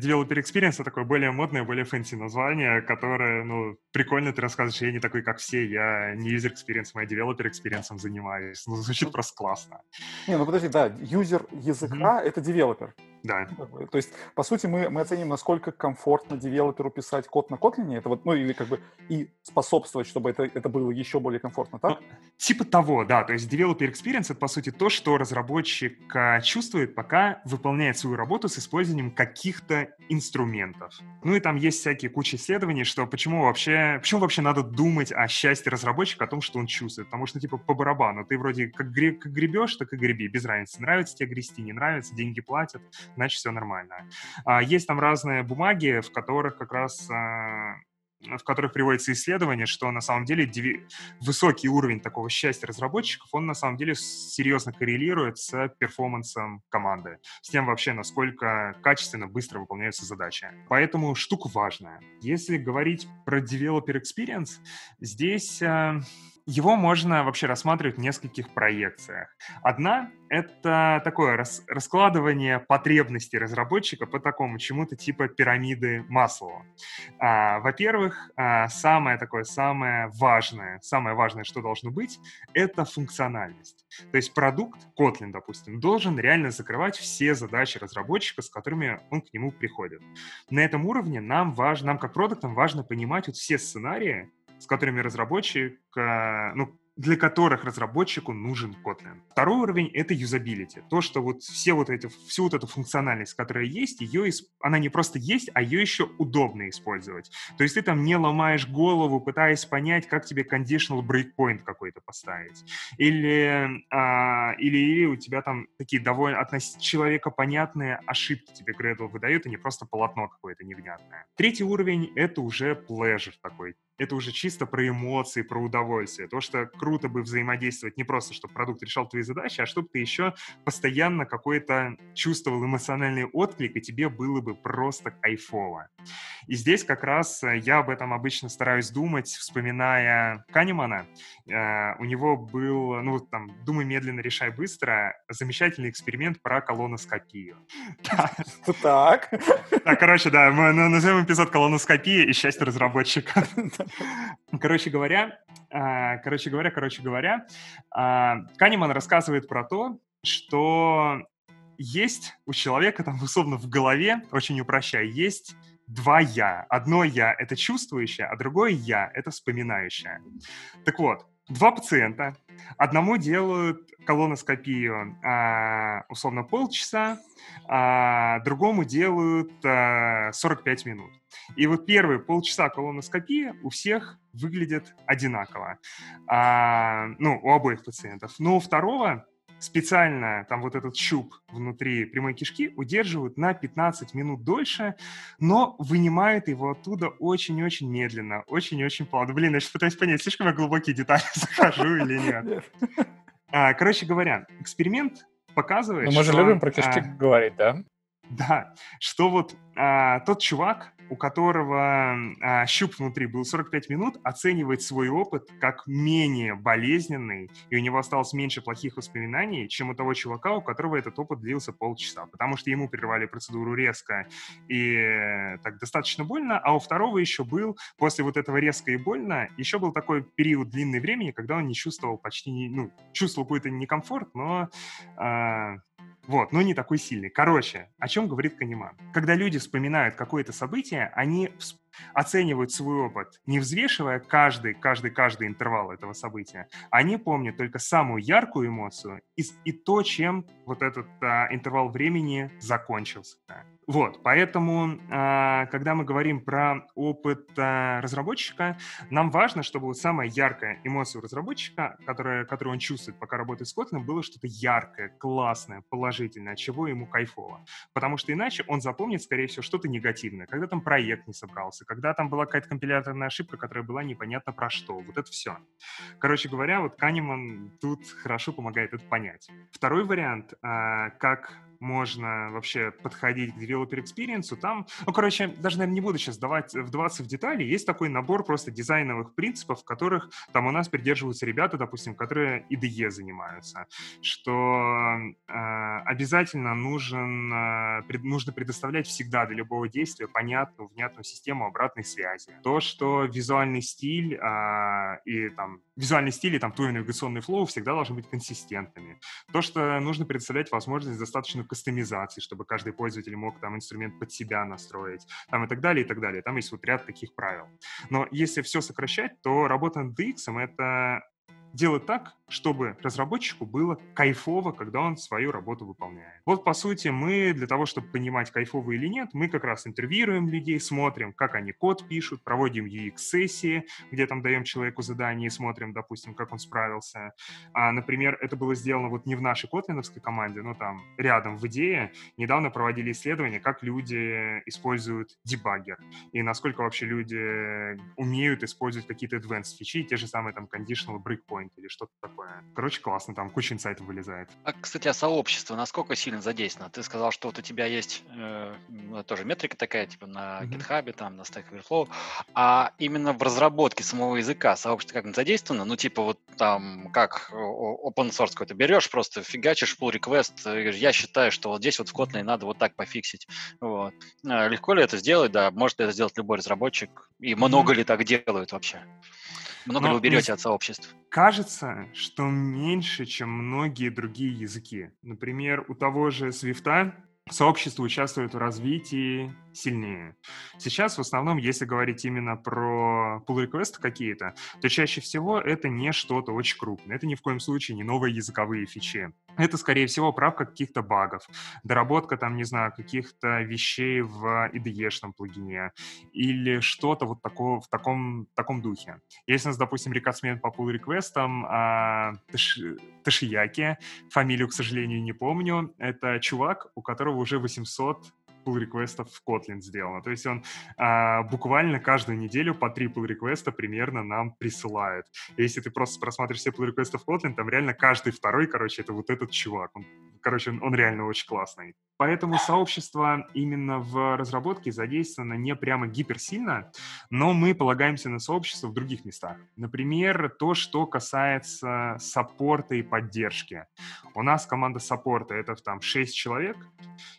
developer experience это такое более модное, более fancy название, которое, ну, прикольно ты рассказываешь, я не такой, как все, я не user experience, я developer experience занимаюсь. Ну, звучит просто классно. Не, ну подожди, да, user языка — это девелопер. Да. То есть, по сути, мы, мы оценим, насколько комфортно девелоперу писать код на Kotlin, это вот, ну, или как бы и способствовать, чтобы это, это было еще более комфортно, так? Ну, типа того, да. То есть developer experience — это, по сути, то, что разработчик а, чувствует, пока выполняет свою работу с использованием каких-то инструментов. Ну и там есть всякие куча исследований, что почему вообще, почему вообще надо думать о счастье разработчика, о том, что он чувствует. Потому что, типа, по барабану. Ты вроде как, гре, как гребешь, так и греби, без разницы. Нравится тебе грести, не нравится, деньги платят значит все нормально. А, есть там разные бумаги, в которых как раз а, в которых приводится исследование, что на самом деле высокий уровень такого счастья разработчиков, он на самом деле серьезно коррелирует с перформансом команды, с тем вообще, насколько качественно, быстро выполняются задачи. Поэтому штука важная. Если говорить про developer experience, здесь а, его можно вообще рассматривать в нескольких проекциях. Одна — это такое рас раскладывание потребностей разработчика по такому чему-то типа пирамиды Маслоу. А, Во-первых, а, самое такое, самое важное, самое важное, что должно быть, это функциональность. То есть продукт, Kotlin, допустим, должен реально закрывать все задачи разработчика, с которыми он к нему приходит. На этом уровне нам важно, нам как продуктам важно понимать вот все сценарии, с которыми разработчик, э, ну, для которых разработчику нужен Kotlin. Второй уровень — это юзабилити. То, что вот все вот эти, всю вот эту функциональность, которая есть, ее, она не просто есть, а ее еще удобно использовать. То есть ты там не ломаешь голову, пытаясь понять, как тебе conditional breakpoint какой-то поставить. Или, а, или, или у тебя там такие довольно относительно человека понятные ошибки тебе Gradle выдает, а не просто полотно какое-то невнятное. Третий уровень — это уже pleasure такой это уже чисто про эмоции, про удовольствие. То, что круто бы взаимодействовать не просто, чтобы продукт решал твои задачи, а чтобы ты еще постоянно какой-то чувствовал эмоциональный отклик, и тебе было бы просто кайфово. И здесь как раз э, я об этом обычно стараюсь думать, вспоминая Канемана. Э, у него был, ну, там, «Думай медленно, решай быстро», замечательный эксперимент про колоноскопию. Так. Короче, да, мы назовем эпизод «Колоноскопия и счастье разработчика». Короче говоря, короче говоря, короче говоря, а, Канеман рассказывает про то, что есть у человека там условно в голове, очень упрощая, есть два «я». Одно «я» — это чувствующее, а другое «я» — это вспоминающее. Так вот, два пациента. Одному делают колоноскопию а, условно полчаса, а другому делают а, 45 минут. И вот первые полчаса колоноскопии у всех выглядят одинаково. А, ну, у обоих пациентов. Но у второго специально там вот этот щуп внутри прямой кишки удерживают на 15 минут дольше, но вынимают его оттуда очень-очень медленно, очень-очень плавно. Блин, я сейчас пытаюсь понять, слишком я глубокие детали захожу или нет. А, короче говоря, эксперимент показывает, мы же любим про кишки а, говорить, да? Да, что вот а, тот чувак, у которого а, щуп внутри был 45 минут, оценивает свой опыт как менее болезненный, и у него осталось меньше плохих воспоминаний, чем у того чувака, у которого этот опыт длился полчаса, потому что ему прервали процедуру резко и так достаточно больно, а у второго еще был, после вот этого резко и больно, еще был такой период длинный времени, когда он не чувствовал почти, ну, чувствовал какой-то некомфорт, но а, вот, но не такой сильный. Короче, о чем говорит Канеман? Когда люди вспоминают какое-то событие, они оценивают свой опыт, не взвешивая каждый, каждый, каждый интервал этого события. Они помнят только самую яркую эмоцию и, и то, чем вот этот а, интервал времени закончился. Вот, поэтому, а, когда мы говорим про опыт а, разработчика, нам важно, чтобы самая яркая эмоция у разработчика, которая, которую он чувствует, пока работает с Kotlin, было что-то яркое, классное, положительное, от чего ему кайфово. Потому что иначе он запомнит, скорее всего, что-то негативное, когда там проект не собрался, когда там была какая-то компиляторная ошибка, которая была непонятно про что. Вот это все. Короче говоря, вот Канеман тут хорошо помогает это понять. Второй вариант, а, как можно вообще подходить к developer experience, там, ну, короче, даже, наверное, не буду сейчас давать, вдаваться в детали, есть такой набор просто дизайновых принципов, которых там у нас придерживаются ребята, допустим, которые IDE занимаются, что э, обязательно нужен, э, пред, нужно предоставлять всегда для любого действия понятную, внятную систему обратной связи. То, что визуальный стиль э, и там визуальный стиль и там твой навигационный флоу всегда должны быть консистентными. То, что нужно предоставлять возможность достаточно кастомизации, чтобы каждый пользователь мог там инструмент под себя настроить, там и так далее, и так далее. Там есть вот ряд таких правил. Но если все сокращать, то работа над DX — это делать так, чтобы разработчику было кайфово, когда он свою работу выполняет. Вот, по сути, мы для того, чтобы понимать, кайфово или нет, мы как раз интервьюируем людей, смотрим, как они код пишут, проводим UX-сессии, где там даем человеку задание и смотрим, допустим, как он справился. А, например, это было сделано вот не в нашей котлиновской команде, но там рядом в идее. Недавно проводили исследования, как люди используют дебаггер и насколько вообще люди умеют использовать какие-то advanced фичи, те же самые там conditional breakpoint или что-то такое. Короче, классно, там куча инсайтов вылезает. А, кстати, а сообщество насколько сильно задействовано? Ты сказал, что вот у тебя есть э, ну, тоже метрика такая, типа на mm-hmm. GitHub, там, на Stack Overflow, а именно в разработке самого языка сообщество как задействовано? Ну, типа вот там, как open source какой-то берешь, просто фигачишь pull request, говоришь, я считаю, что вот здесь вот в Kotlin надо вот так пофиксить. Вот. А легко ли это сделать? Да, может это сделать любой разработчик. И много mm-hmm. ли так делают вообще? Много Но ли вы берете от сообществ? Кажется, что меньше, чем многие другие языки. Например, у того же Свифта сообщество участвует в развитии сильнее. Сейчас в основном, если говорить именно про pull request какие-то, то чаще всего это не что-то очень крупное. Это ни в коем случае не новые языковые фичи. Это, скорее всего, правка каких-то багов, доработка, там, не знаю, каких-то вещей в IDE-шном плагине или что-то вот такого, в таком, таком духе. Если у нас, допустим, рекордсмен по pull реквестам а, Таш, Ташияки, фамилию, к сожалению, не помню, это чувак, у которого уже 800 pull реквестов в Kotlin сделано. То есть он а, буквально каждую неделю по три pull реквеста примерно нам присылает. Если ты просто просматриваешь все pull реквесты в Kotlin, там реально каждый второй, короче, это вот этот чувак. Он, короче, он, реально очень классный. Поэтому сообщество именно в разработке задействовано не прямо гиперсильно, но мы полагаемся на сообщество в других местах. Например, то, что касается саппорта и поддержки. У нас команда саппорта — это там 6 человек,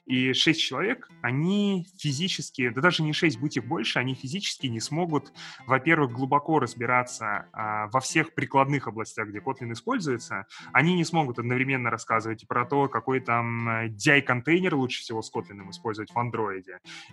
и 6 человек, они физически, да даже не 6, будь их больше, они физически не смогут, во-первых, глубоко разбираться а, во всех прикладных областях, где Kotlin используется. Они не смогут одновременно рассказывать про то, какой там DI-контейнер контейнер лучше всего с Kotlin использовать в Android,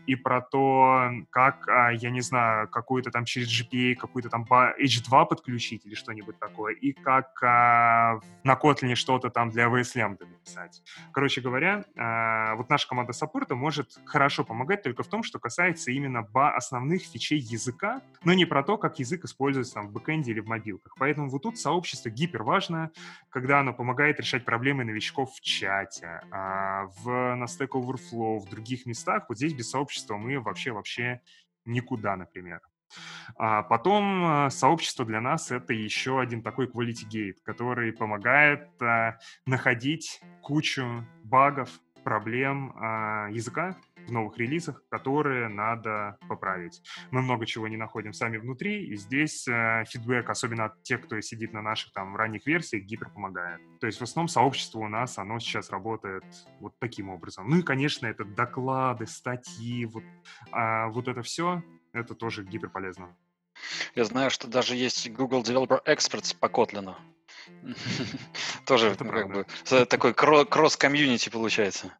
и про то, как, а, я не знаю, какую-то там через GPA, какую-то там H2 подключить или что-нибудь такое, и как а, на Kotlin что-то там для VSLM написать. Короче говоря, а, вот наша команда саппорта может хорошо помогать только в том, что касается именно основных фичей языка, но не про то, как язык используется там в бэкэнде или в мобилках. Поэтому вот тут сообщество гипер важно, когда оно помогает решать проблемы новичков в чате, в на Stack Overflow, в других местах, вот здесь без сообщества мы вообще-вообще никуда, например. А потом э, сообщество для нас это еще один такой quality gate, который помогает а, находить кучу багов, проблем а, языка, в новых релизах, которые надо поправить. Мы много чего не находим сами внутри, и здесь э, фидбэк, особенно от тех, кто сидит на наших там ранних версиях, гипер помогает. То есть в основном сообщество у нас, оно сейчас работает вот таким образом. Ну и, конечно, это доклады, статьи, вот, а, вот это все, это тоже гипер полезно. Я знаю, что даже есть Google Developer Experts по Kotlin. Тоже как бы такой кросс-комьюнити получается.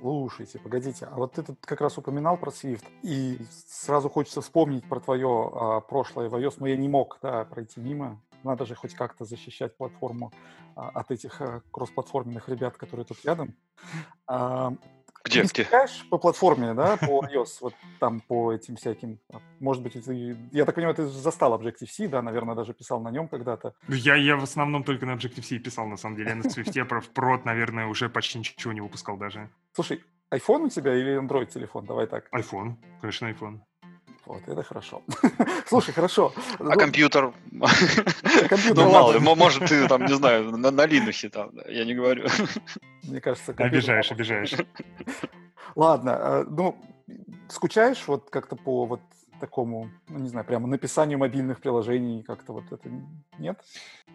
Слушайте, погодите, а вот ты тут как раз упоминал про Swift, и сразу хочется вспомнить про твое а, прошлое в iOS, но я не мог да, пройти мимо. Надо же хоть как-то защищать платформу а, от этих а, кроссплатформенных ребят, которые тут рядом. А, где, ты где? по платформе, да, по iOS, вот там по этим всяким, а, может быть, ты, я так понимаю, ты застал Objective-C, да, наверное, даже писал на нем когда-то. Я, я в основном только на Objective-C писал, на самом деле, я на Swift про прод, наверное, уже почти ничего не выпускал даже. Слушай, iPhone у тебя или Android телефон? Давай так. iPhone, конечно, iPhone. Вот, это хорошо. Слушай, хорошо. А ну, компьютер? Компьютер, ну, мало может, ты там, не знаю, на, на Linux там, я не говорю. Мне кажется, компьютер... Обижаешь, обижаешь. Ладно, а, ну, скучаешь вот как-то по вот такому, ну, не знаю, прямо написанию мобильных приложений, как-то вот это нет?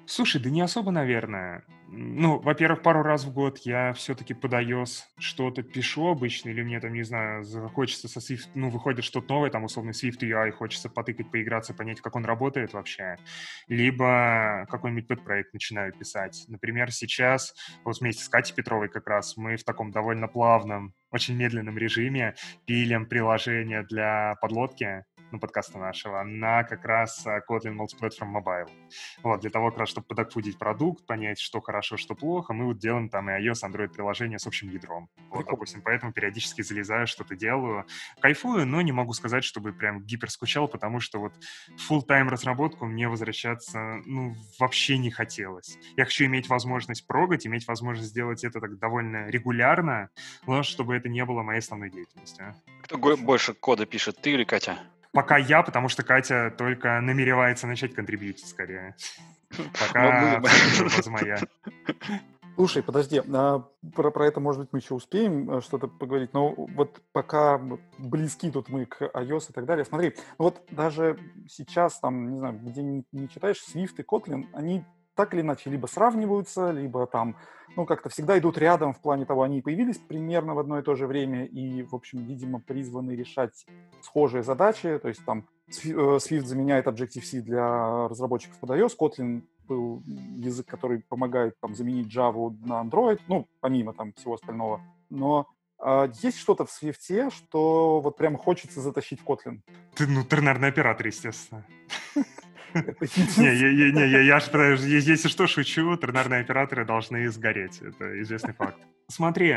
Слушай, да не особо, наверное. Ну, во-первых, пару раз в год я все-таки под iOS что-то пишу обычно, или мне там, не знаю, хочется со Swift, ну, выходит что-то новое, там, условно, Swift UI, хочется потыкать, поиграться, понять, как он работает вообще. Либо какой-нибудь подпроект начинаю писать. Например, сейчас, вот вместе с Катей Петровой как раз, мы в таком довольно плавном, очень медленном режиме пилим приложение для подлодки, ну, подкаста нашего, на как раз э, Kotlin Multiplatform Mobile. Вот, для того, как раз, чтобы подокфудить продукт, понять, что хорошо, что плохо, мы вот делаем там и iOS, Android приложение с общим ядром. Вот, допустим, поэтому периодически залезаю, что-то делаю. Кайфую, но не могу сказать, чтобы прям гипер скучал, потому что вот full-time разработку мне возвращаться, ну, вообще не хотелось. Я хочу иметь возможность прогать, иметь возможность сделать это так довольно регулярно, но чтобы это не было моей основной деятельностью. Кто больше кода пишет, ты или Катя? Пока я, потому что Катя только намеревается начать контрибьютить скорее. Пока моя. Слушай, подожди, а про, про это, может быть, мы еще успеем э, что-то поговорить, но вот пока близки тут мы к iOS и так далее, смотри, ну вот даже сейчас, там, не знаю, где не, не читаешь, Swift и Kotlin, они так или иначе либо сравниваются, либо там, ну, как-то всегда идут рядом в плане того, они появились примерно в одно и то же время и, в общем, видимо, призваны решать схожие задачи, то есть там э, Swift заменяет Objective-C для разработчиков под iOS, Kotlin был язык, который помогает там заменить Java на Android, ну, помимо там всего остального. Но А есть что-то в Swift, что вот прям хочется затащить в Kotlin? Ты, ну, тернарный оператор, естественно. Не, я, я, если что, шучу, тернарные операторы должны сгореть. Это известный факт. Смотри,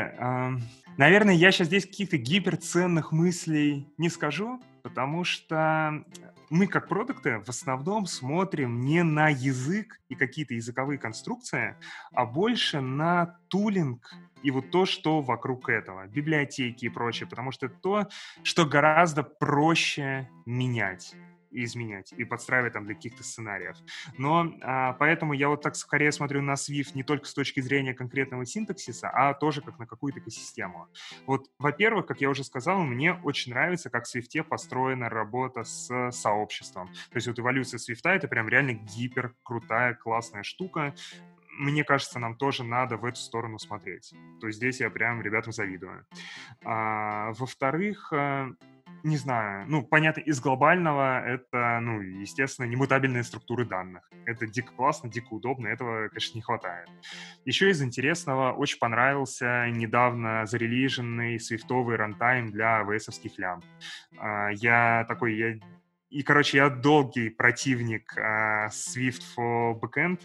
наверное, я сейчас здесь каких-то гиперценных мыслей не скажу, потому что мы как продукты в основном смотрим не на язык и какие-то языковые конструкции, а больше на тулинг и вот то, что вокруг этого, библиотеки и прочее, потому что это то, что гораздо проще менять изменять, и подстраивать там для каких-то сценариев. Но а, поэтому я вот так скорее смотрю на Swift не только с точки зрения конкретного синтаксиса, а тоже как на какую-то экосистему. Вот, во-первых, как я уже сказал, мне очень нравится, как в Swift построена работа с сообществом. То есть вот эволюция Swift — это прям реально гипер крутая, классная штука, мне кажется, нам тоже надо в эту сторону смотреть. То есть здесь я прям ребятам завидую. А, во-вторых, э, не знаю, ну, понятно, из глобального это, ну, естественно, немутабельные структуры данных. Это дико классно, дико удобно, этого, конечно, не хватает. Еще из интересного очень понравился недавно зарелиженный свифтовый рантайм для AWS-овских лямп. А, я такой, я и, короче, я долгий противник uh, Swift for Backend,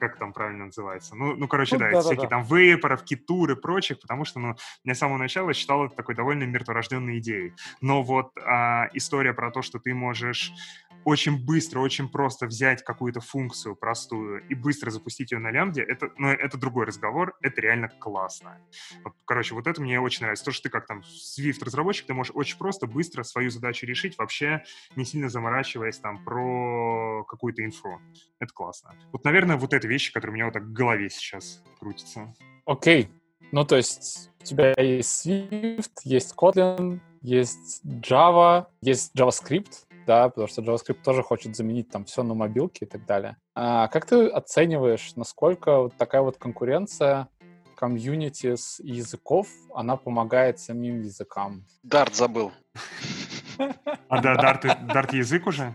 как там правильно называется? Ну, ну короче, ну, да, да, всякие да. там вейпоров, китур и прочих, потому что, ну, я с самого начала считал это такой довольно мертворожденной идеей. Но вот а, история про то, что ты можешь очень быстро, очень просто взять какую-то функцию простую и быстро запустить ее на лямбде, это, ну, это другой разговор, это реально классно. Вот, короче, вот это мне очень нравится. То, что ты как там Swift-разработчик, ты можешь очень просто, быстро свою задачу решить, вообще не сильно заморачиваясь там про какую-то инфу. Это классно. Вот, наверное, вот это вещи, которые у меня вот так в голове сейчас крутятся. Окей. Okay. Ну, то есть у тебя есть Swift, есть Kotlin, есть Java, есть JavaScript, да, потому что JavaScript тоже хочет заменить там все на мобилке и так далее. А как ты оцениваешь, насколько вот такая вот конкуренция комьюнити с языков, она помогает самим языкам? Дарт забыл. А да, Дарт, Дарт язык уже?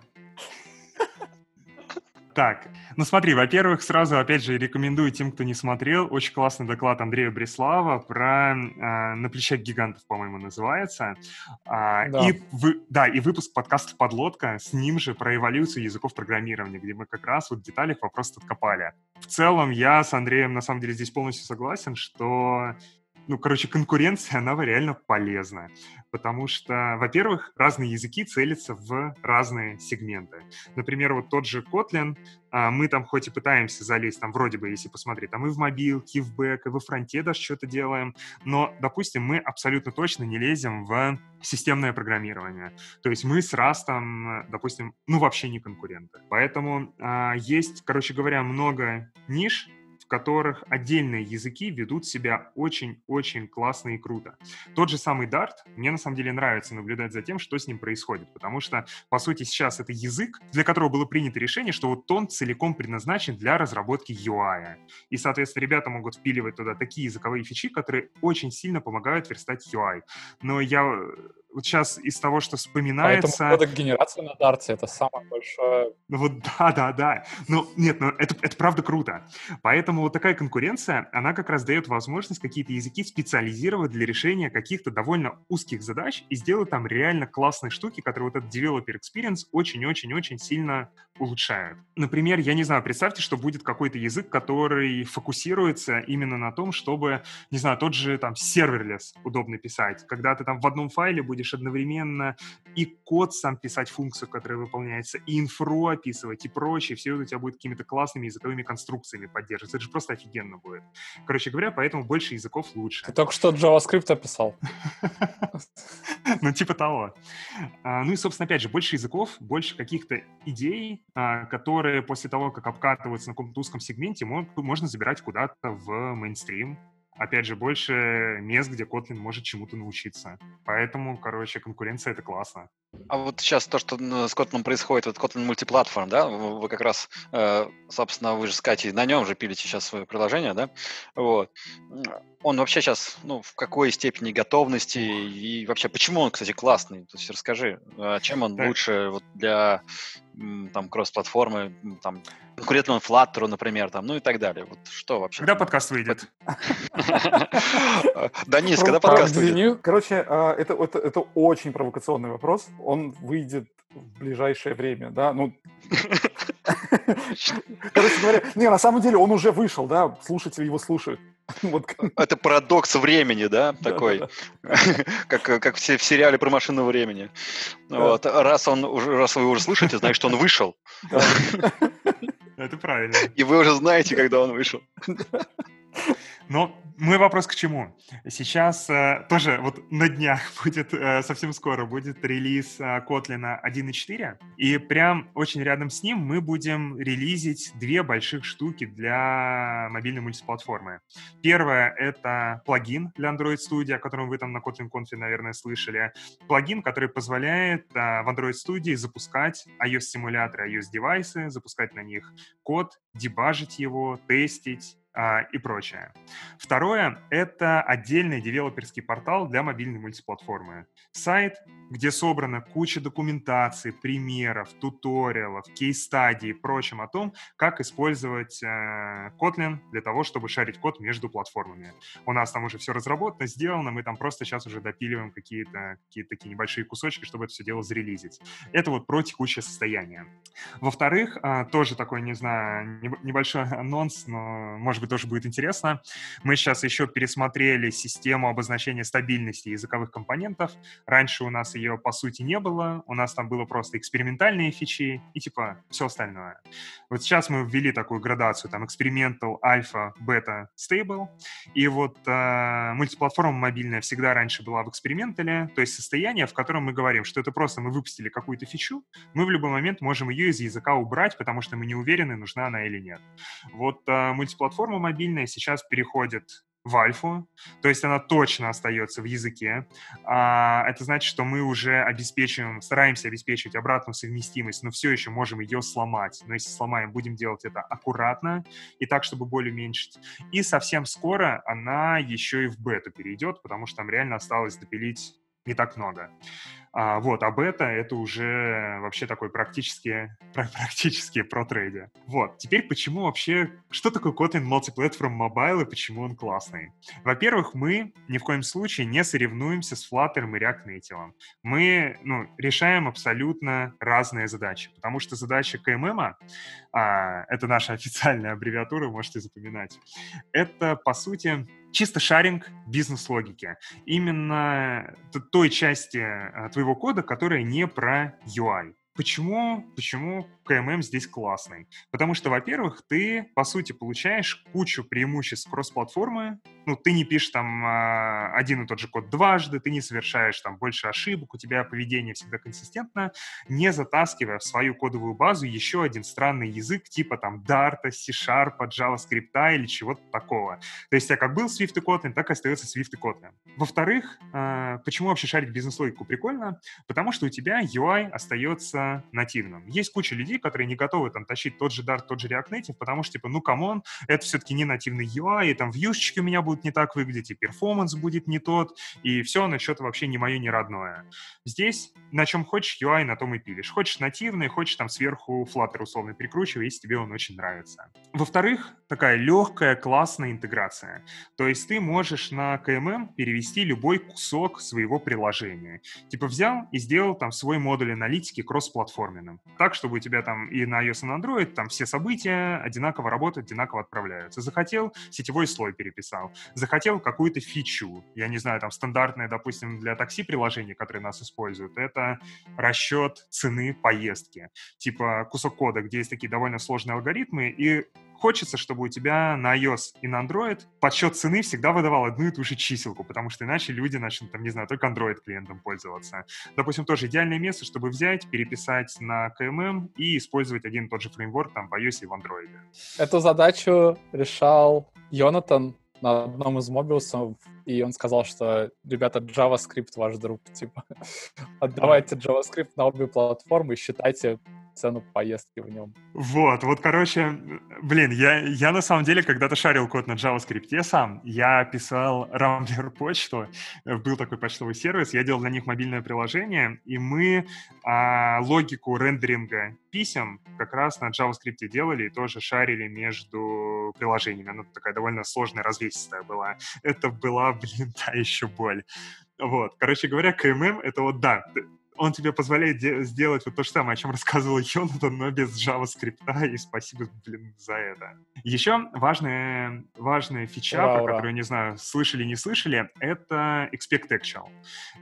Так, ну смотри, во-первых, сразу, опять же, рекомендую тем, кто не смотрел, очень классный доклад Андрея Бреслава про э, «На плечах гигантов», по-моему, называется. А, да. И, вы, да, и выпуск подкаста «Подлодка» с ним же про эволюцию языков программирования, где мы как раз вот в деталях вопрос откопали. В целом, я с Андреем, на самом деле, здесь полностью согласен, что ну, короче, конкуренция, она реально полезна, потому что, во-первых, разные языки целятся в разные сегменты. Например, вот тот же Kotlin, а, мы там хоть и пытаемся залезть, там вроде бы, если посмотреть, там и в мобилке, и в бэк, и во фронте даже что-то делаем, но, допустим, мы абсолютно точно не лезем в системное программирование. То есть мы с Растом, допустим, ну вообще не конкуренты. Поэтому а, есть, короче говоря, много ниш, в которых отдельные языки ведут себя очень-очень классно и круто. Тот же самый Dart, мне на самом деле нравится наблюдать за тем, что с ним происходит, потому что, по сути, сейчас это язык, для которого было принято решение, что вот он целиком предназначен для разработки UI. И, соответственно, ребята могут впиливать туда такие языковые фичи, которые очень сильно помогают верстать UI. Но я вот сейчас из того, что вспоминается... Поэтому генерация на Дарте — это самое большое... Ну вот да, да, да. Ну нет, ну это, это правда круто. Поэтому вот такая конкуренция, она как раз дает возможность какие-то языки специализировать для решения каких-то довольно узких задач и сделать там реально классные штуки, которые вот этот developer experience очень-очень-очень сильно улучшают. Например, я не знаю, представьте, что будет какой-то язык, который фокусируется именно на том, чтобы, не знаю, тот же там серверлес удобно писать, когда ты там в одном файле будешь будешь одновременно и код сам писать, функцию, которая выполняется, и инфру описывать, и прочее. Все это у тебя будет какими-то классными языковыми конструкциями поддерживаться. Это же просто офигенно будет. Короче говоря, поэтому больше языков лучше. Ты только что JavaScript описал. Ну, типа того. А, ну и, собственно, опять же, больше языков, больше каких-то идей, а, которые после того, как обкатываются на каком-то узком сегменте, можно забирать куда-то в мейнстрим, опять же, больше мест, где Kotlin может чему-то научиться. Поэтому, короче, конкуренция — это классно. А вот сейчас то, что с Kotlin происходит, вот Kotlin мультиплатформ, да, вы как раз, э, собственно, вы же с Катей на нем же пилите сейчас свое приложение, да, вот. Он вообще сейчас, ну, в какой степени готовности и вообще, почему он, кстати, классный? То есть расскажи, а чем он так. лучше вот для там кросс-платформы, там, конкурентному Flutter, например, там, ну и так далее. Вот что вообще? Когда подкаст выйдет? Денис, когда подкаст выйдет? Короче, а, это это очень провокационный вопрос. Он выйдет в ближайшее время, да, ну... Короче говоря, не, на самом деле он уже вышел, да, слушатели его слушают. Вот. Это парадокс времени, да, такой, как, как в, в сериале про машину времени. Да. Вот. Раз, он, уже, раз вы уже слышите, значит, он вышел. Это правильно. И вы уже знаете, когда он вышел. Но мой вопрос к чему? Сейчас э, тоже вот на днях будет, э, совсем скоро будет релиз э, Kotlin 1.4, и прям очень рядом с ним мы будем релизить две больших штуки для мобильной мультиплатформы. Первое — это плагин для Android Studio, о котором вы там на Kotlin Conf, наверное, слышали. Плагин, который позволяет э, в Android Studio запускать iOS-симуляторы, iOS-девайсы, запускать на них код, дебажить его, тестить, и прочее. Второе — это отдельный девелоперский портал для мобильной мультиплатформы. Сайт, где собрана куча документации, примеров, туториалов, кейс-стадий и прочим о том, как использовать э, Kotlin для того, чтобы шарить код между платформами. У нас там уже все разработано, сделано, мы там просто сейчас уже допиливаем какие-то какие такие небольшие кусочки, чтобы это все дело зарелизить. Это вот про текущее состояние. Во-вторых, э, тоже такой, не знаю, небольшой анонс, но, может быть, тоже будет интересно. Мы сейчас еще пересмотрели систему обозначения стабильности языковых компонентов. Раньше у нас ее, по сути, не было. У нас там было просто экспериментальные фичи и, типа, все остальное. Вот сейчас мы ввели такую градацию, там, experimental, alpha, beta, stable. И вот э, мультиплатформа мобильная всегда раньше была в экспериментале, то есть состояние, в котором мы говорим, что это просто мы выпустили какую-то фичу, мы в любой момент можем ее из языка убрать, потому что мы не уверены, нужна она или нет. Вот э, мультиплатформа мобильная сейчас переходит в альфу, то есть она точно остается в языке. А, это значит, что мы уже обеспечиваем, стараемся обеспечивать обратную совместимость, но все еще можем ее сломать. Но если сломаем, будем делать это аккуратно и так, чтобы боль уменьшить. И совсем скоро она еще и в бету перейдет, потому что там реально осталось допилить не так много. А, вот, а бета — это уже вообще такой практически, практически про трейде. Вот, теперь почему вообще, что такое Kotlin Multiplatform Mobile и почему он классный? Во-первых, мы ни в коем случае не соревнуемся с Flutter и React Native. Мы, ну, решаем абсолютно разные задачи, потому что задача КММ, а, это наша официальная аббревиатура, можете запоминать, это, по сути, чисто шаринг бизнес-логики. Именно той части а, твоего кода, которая не про UI. Почему, почему КММ здесь классный? Потому что, во-первых, ты, по сути, получаешь кучу преимуществ кросс-платформы. Ну, ты не пишешь там э, один и тот же код дважды, ты не совершаешь там больше ошибок, у тебя поведение всегда консистентно, не затаскивая в свою кодовую базу еще один странный язык типа там Dart, C-Sharp, JavaScript или чего-то такого. То есть, а как был Swift и Kotlin, так и остается Swift и Kotlin. Во-вторых, э, почему вообще шарить бизнес-логику прикольно? Потому что у тебя UI остается нативным. Есть куча людей, которые не готовы там тащить тот же Dart, тот же React Native, потому что, типа, ну, come on, это все-таки не нативный UI, и там вьюшечки у меня будут не так выглядеть, и performance будет не тот, и все, оно что-то вообще не мое, не родное. Здесь на чем хочешь UI, на том и пилишь. Хочешь нативный, хочешь там сверху Flutter условно прикручивай, если тебе он очень нравится. Во-вторых, такая легкая, классная интеграция. То есть ты можешь на KMM перевести любой кусок своего приложения. Типа взял и сделал там свой модуль аналитики кросс кроссплатформенным. Так, чтобы у тебя там и на iOS, и на Android там все события одинаково работают, одинаково отправляются. Захотел, сетевой слой переписал. Захотел какую-то фичу. Я не знаю, там стандартное, допустим, для такси приложения, которые нас используют, это расчет цены поездки. Типа кусок кода, где есть такие довольно сложные алгоритмы, и хочется, чтобы у тебя на iOS и на Android подсчет цены всегда выдавал одну и ту же чиселку, потому что иначе люди начнут, там, не знаю, только Android клиентом пользоваться. Допустим, тоже идеальное место, чтобы взять, переписать на KMM и использовать один и тот же фреймворк там в iOS и в Android. Эту задачу решал Йонатан на одном из мобиусов, и он сказал, что, ребята, JavaScript ваш друг, типа, отдавайте JavaScript на обе платформы и считайте цену поездки в нем. Вот, вот, короче, блин, я, я на самом деле когда-то шарил код на JavaScript сам. Я писал Rambler почту, был такой почтовый сервис, я делал для них мобильное приложение, и мы а, логику рендеринга писем как раз на JavaScript делали и тоже шарили между приложениями. Она такая довольно сложная, развесистая была. Это была, блин, та еще боль. Вот, короче говоря, КММ — это вот, да, он тебе позволяет сделать вот то же самое, о чем рассказывал Йонатан, но без JavaScript, и спасибо, блин, за это. Еще важная, важная фича, ура, про ура. которую, не знаю, слышали, не слышали, это Expect Actual.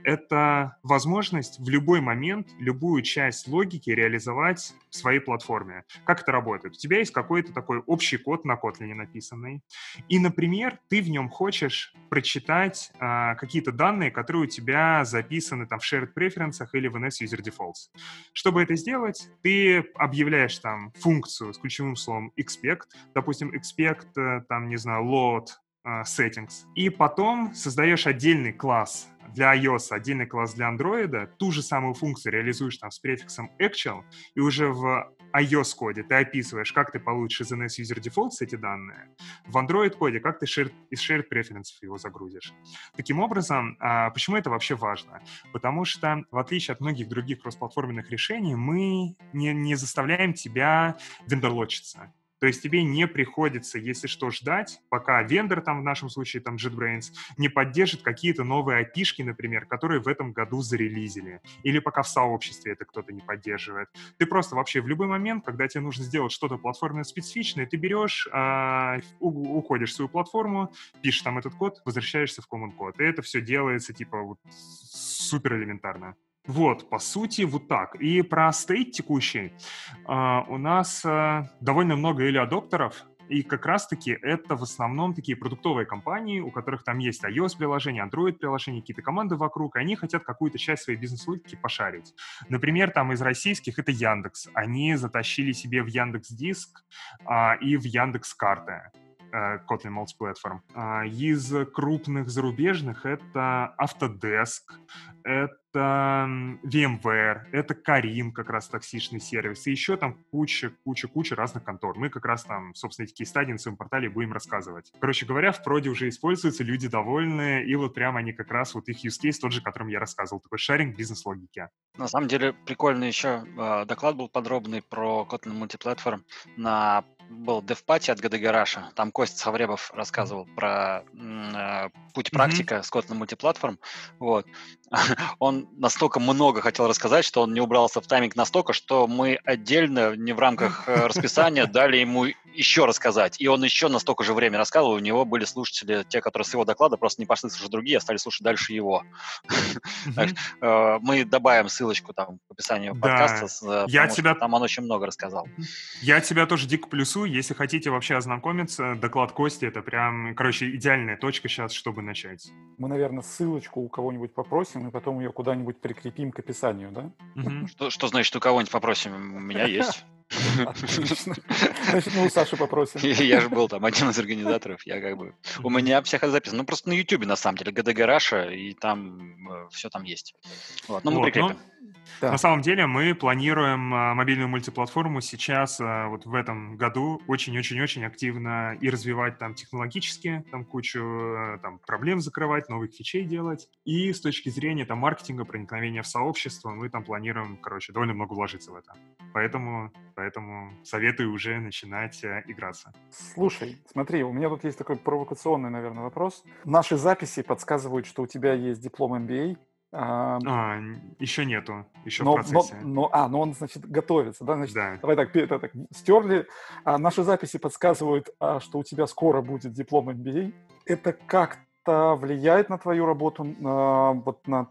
Это возможность в любой момент любую часть логики реализовать в своей платформе. Как это работает? У тебя есть какой-то такой общий код на Kotlin написанный, и, например, ты в нем хочешь прочитать а, какие-то данные, которые у тебя записаны там в shared preferences или в NS User Defaults. Чтобы это сделать, ты объявляешь там функцию с ключевым словом expect, допустим, expect, э, там, не знаю, load settings, и потом создаешь отдельный класс для iOS, отдельный класс для Android, ту же самую функцию реализуешь там с префиксом actual, и уже в iOS-коде ты описываешь, как ты получишь из NS User Defaults эти данные, в Android-коде как ты shared, из Shared Preferences его загрузишь. Таким образом, а, почему это вообще важно? Потому что, в отличие от многих других кроссплатформенных решений, мы не, не заставляем тебя вендорлочиться. То есть тебе не приходится, если что, ждать, пока вендор, там в нашем случае там JetBrains, не поддержит какие-то новые api например, которые в этом году зарелизили. Или пока в сообществе это кто-то не поддерживает. Ты просто вообще в любой момент, когда тебе нужно сделать что-то платформенно специфичное, ты берешь, э, уходишь в свою платформу, пишешь там этот код, возвращаешься в common код. И это все делается типа вот супер элементарно. Вот, по сути, вот так. И про стейт текущий. Uh, у нас uh, довольно много или адоптеров, и как раз-таки это в основном такие продуктовые компании, у которых там есть iOS-приложение, Android-приложение, какие-то команды вокруг, и они хотят какую-то часть своей бизнес-логики пошарить. Например, там из российских это Яндекс. Они затащили себе в Яндекс Диск а, и в Яндекс Карты. Э, Kotlin Multiplatform. А, из крупных зарубежных это Autodesk, это VMware, это Karim, как раз токсичный сервис, и еще там куча, куча, куча разных контор. Мы как раз там, собственно, эти кейстадии на своем портале будем рассказывать. Короче говоря, в проде уже используются, люди довольны, и вот прямо они как раз, вот их use case тот же, о котором я рассказывал, такой шаринг бизнес-логики. На самом деле, прикольный еще э, доклад был подробный про Kotlin Multiplatform на был DevPatty от GD Garage. Там Костя Савребов рассказывал про э, путь практика mm-hmm. с Kotlin мультиплатформ. Вот. Он настолько много хотел рассказать, что он не убрался в тайминг настолько, что мы отдельно, не в рамках э, расписания, дали ему еще рассказать. И он еще настолько же время рассказывал. У него были слушатели, те, которые с его доклада просто не пошли слушать другие, а стали слушать дальше его. Э, мы добавим ссылочку там в описании подкаста. Я тебя... Там он очень много рассказал. Я тебя тоже дико плюсую. Если хотите вообще ознакомиться, доклад Кости — это прям, короче, идеальная точка сейчас, чтобы начать. Мы, наверное, ссылочку у кого-нибудь попросим, и потом ее куда-нибудь прикрепим к описанию, да? Что, что значит у кого-нибудь попросим? У меня есть. Отлично. Значит, мы у Саши попросим. Я же был там один из организаторов. Я как бы... У меня всех записано. Ну, просто на Ютубе, на самом деле, ГДГ Раша, и там э, все там есть. Вот, ну, мы прикрепим. Да. На самом деле мы планируем а, мобильную мультиплатформу сейчас, а, вот в этом году, очень-очень-очень активно и развивать там технологически, там кучу а, там, проблем закрывать, новых фичей делать. И с точки зрения там маркетинга, проникновения в сообщество, мы там планируем, короче, довольно много вложиться в это. Поэтому, поэтому советую уже начинать играться. Слушай, смотри, у меня тут есть такой провокационный, наверное, вопрос. Наши записи подсказывают, что у тебя есть диплом MBA, а, а, еще нету, еще но, в процессе. Но, но, а, но он, значит, готовится, да? Значит, да. Давай так, это, так стерли. А, наши записи подсказывают, а, что у тебя скоро будет диплом MBA. Это как-то влияет на твою работу а, вот над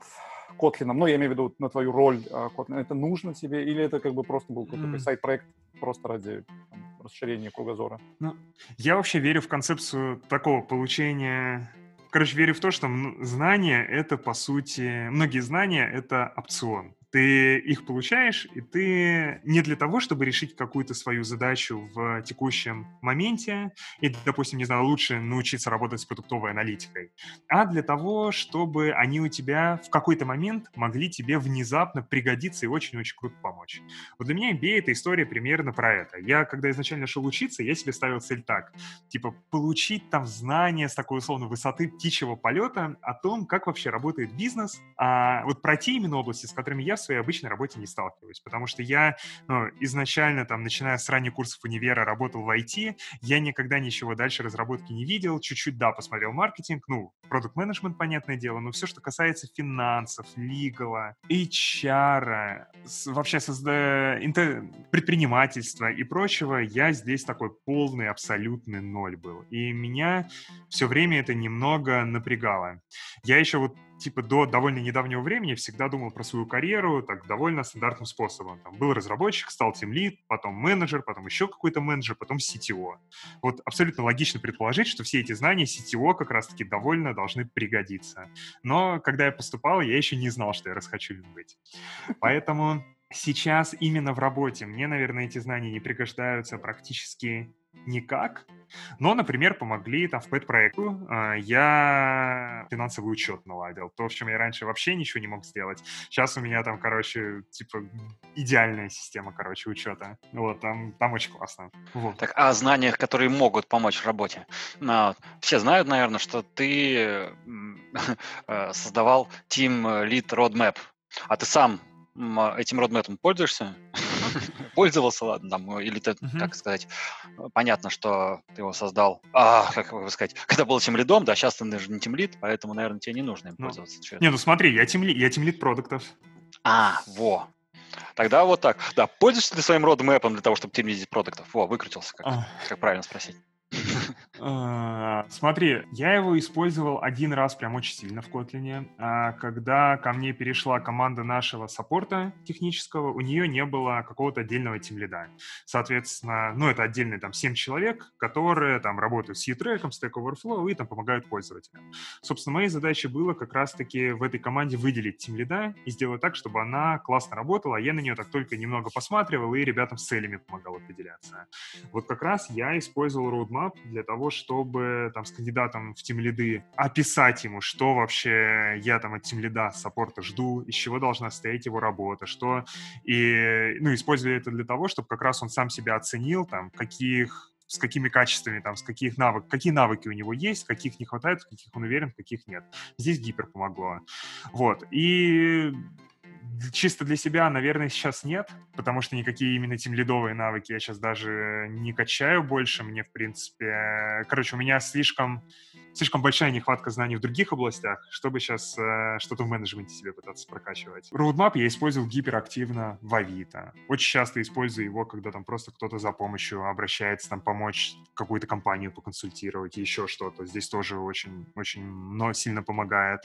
Котлином? Ну, я имею в виду на твою роль а, Котлина. Это нужно тебе или это как бы просто был какой-то mm. сайт-проект просто ради там, расширения кругозора? Ну, я вообще верю в концепцию такого получения Короче, верю в то, что знания — это, по сути, многие знания — это опцион. Ты их получаешь, и ты не для того, чтобы решить какую-то свою задачу в текущем моменте, и, допустим, не знаю, лучше научиться работать с продуктовой аналитикой, а для того, чтобы они у тебя в какой-то момент могли тебе внезапно пригодиться и очень-очень круто помочь. Вот для меня MBA — это история примерно про это. Я, когда изначально шел учиться, я себе ставил цель так, типа, получить там знания с такой условно высоты птичьего полета о том, как вообще работает бизнес, а вот про те именно области, с которыми я в своей обычной работе не сталкиваюсь, потому что я ну, изначально, там, начиная с ранних курсов универа, работал в IT, я никогда ничего дальше разработки не видел, чуть-чуть, да, посмотрел маркетинг, ну, продукт менеджмент понятное дело, но все, что касается финансов, лигала, HR, вообще созда... интер... предпринимательства и прочего, я здесь такой полный, абсолютный ноль был. И меня все время это немного напрягало. Я еще вот типа до довольно недавнего времени всегда думал про свою карьеру так довольно стандартным способом. Там, был разработчик, стал тимлид, потом менеджер, потом еще какой-то менеджер, потом CTO. Вот абсолютно логично предположить, что все эти знания CTO как раз-таки довольно должны пригодиться. Но когда я поступал, я еще не знал, что я расхочу им быть. Поэтому сейчас именно в работе мне, наверное, эти знания не пригождаются практически никак. Но, например, помогли там в пэт-проекту. А, я финансовый учет наладил. То, в чем я раньше вообще ничего не мог сделать. Сейчас у меня там, короче, типа идеальная система, короче, учета. Вот, там, там очень классно. Вот. Так, о знаниях, которые могут помочь в работе. А, все знают, наверное, что ты э, создавал Team Lead Roadmap. А ты сам этим родмэтом пользуешься? Пользовался, ладно, там, или ты, как сказать, понятно, что ты его создал, а, как бы сказать, когда был тем лидом, да, сейчас ты даже не тем лид, поэтому, наверное, тебе не нужно им ну, пользоваться. Не, ну смотри, я тем, я тем лид продуктов. А, во, Тогда вот так. Да, пользуешься ты своим родмэпом для того, чтобы тем продуктов? Во, выкрутился, как, как правильно спросить. А, смотри, я его использовал один раз прям очень сильно в Kotlin. А когда ко мне перешла команда нашего саппорта технического, у нее не было какого-то отдельного тимлида. Соответственно, ну, это отдельные там 7 человек, которые там работают с U-треком, Stack Overflow и там помогают пользователям. Собственно, моей задачей было как раз-таки в этой команде выделить тимлида и сделать так, чтобы она классно работала, а я на нее так только немного посматривал и ребятам с целями помогал определяться. Вот как раз я использовал roadmap для того, чтобы там с кандидатом в тимлиды описать ему, что вообще я там от тимлида саппорта жду, из чего должна стоять его работа, что и, ну, использую это для того, чтобы как раз он сам себя оценил, там, каких с какими качествами, там, с каких навык, какие навыки у него есть, каких не хватает, в каких он уверен, в каких нет. Здесь гипер помогло. Вот. И чисто для себя, наверное, сейчас нет, потому что никакие именно тем лидовые навыки я сейчас даже не качаю больше. Мне, в принципе... Короче, у меня слишком слишком большая нехватка знаний в других областях, чтобы сейчас э, что-то в менеджменте себе пытаться прокачивать. Roadmap я использовал гиперактивно в Авито. Очень часто использую его, когда там просто кто-то за помощью обращается, там помочь какую-то компанию поконсультировать, еще что-то. Здесь тоже очень, очень но сильно помогает.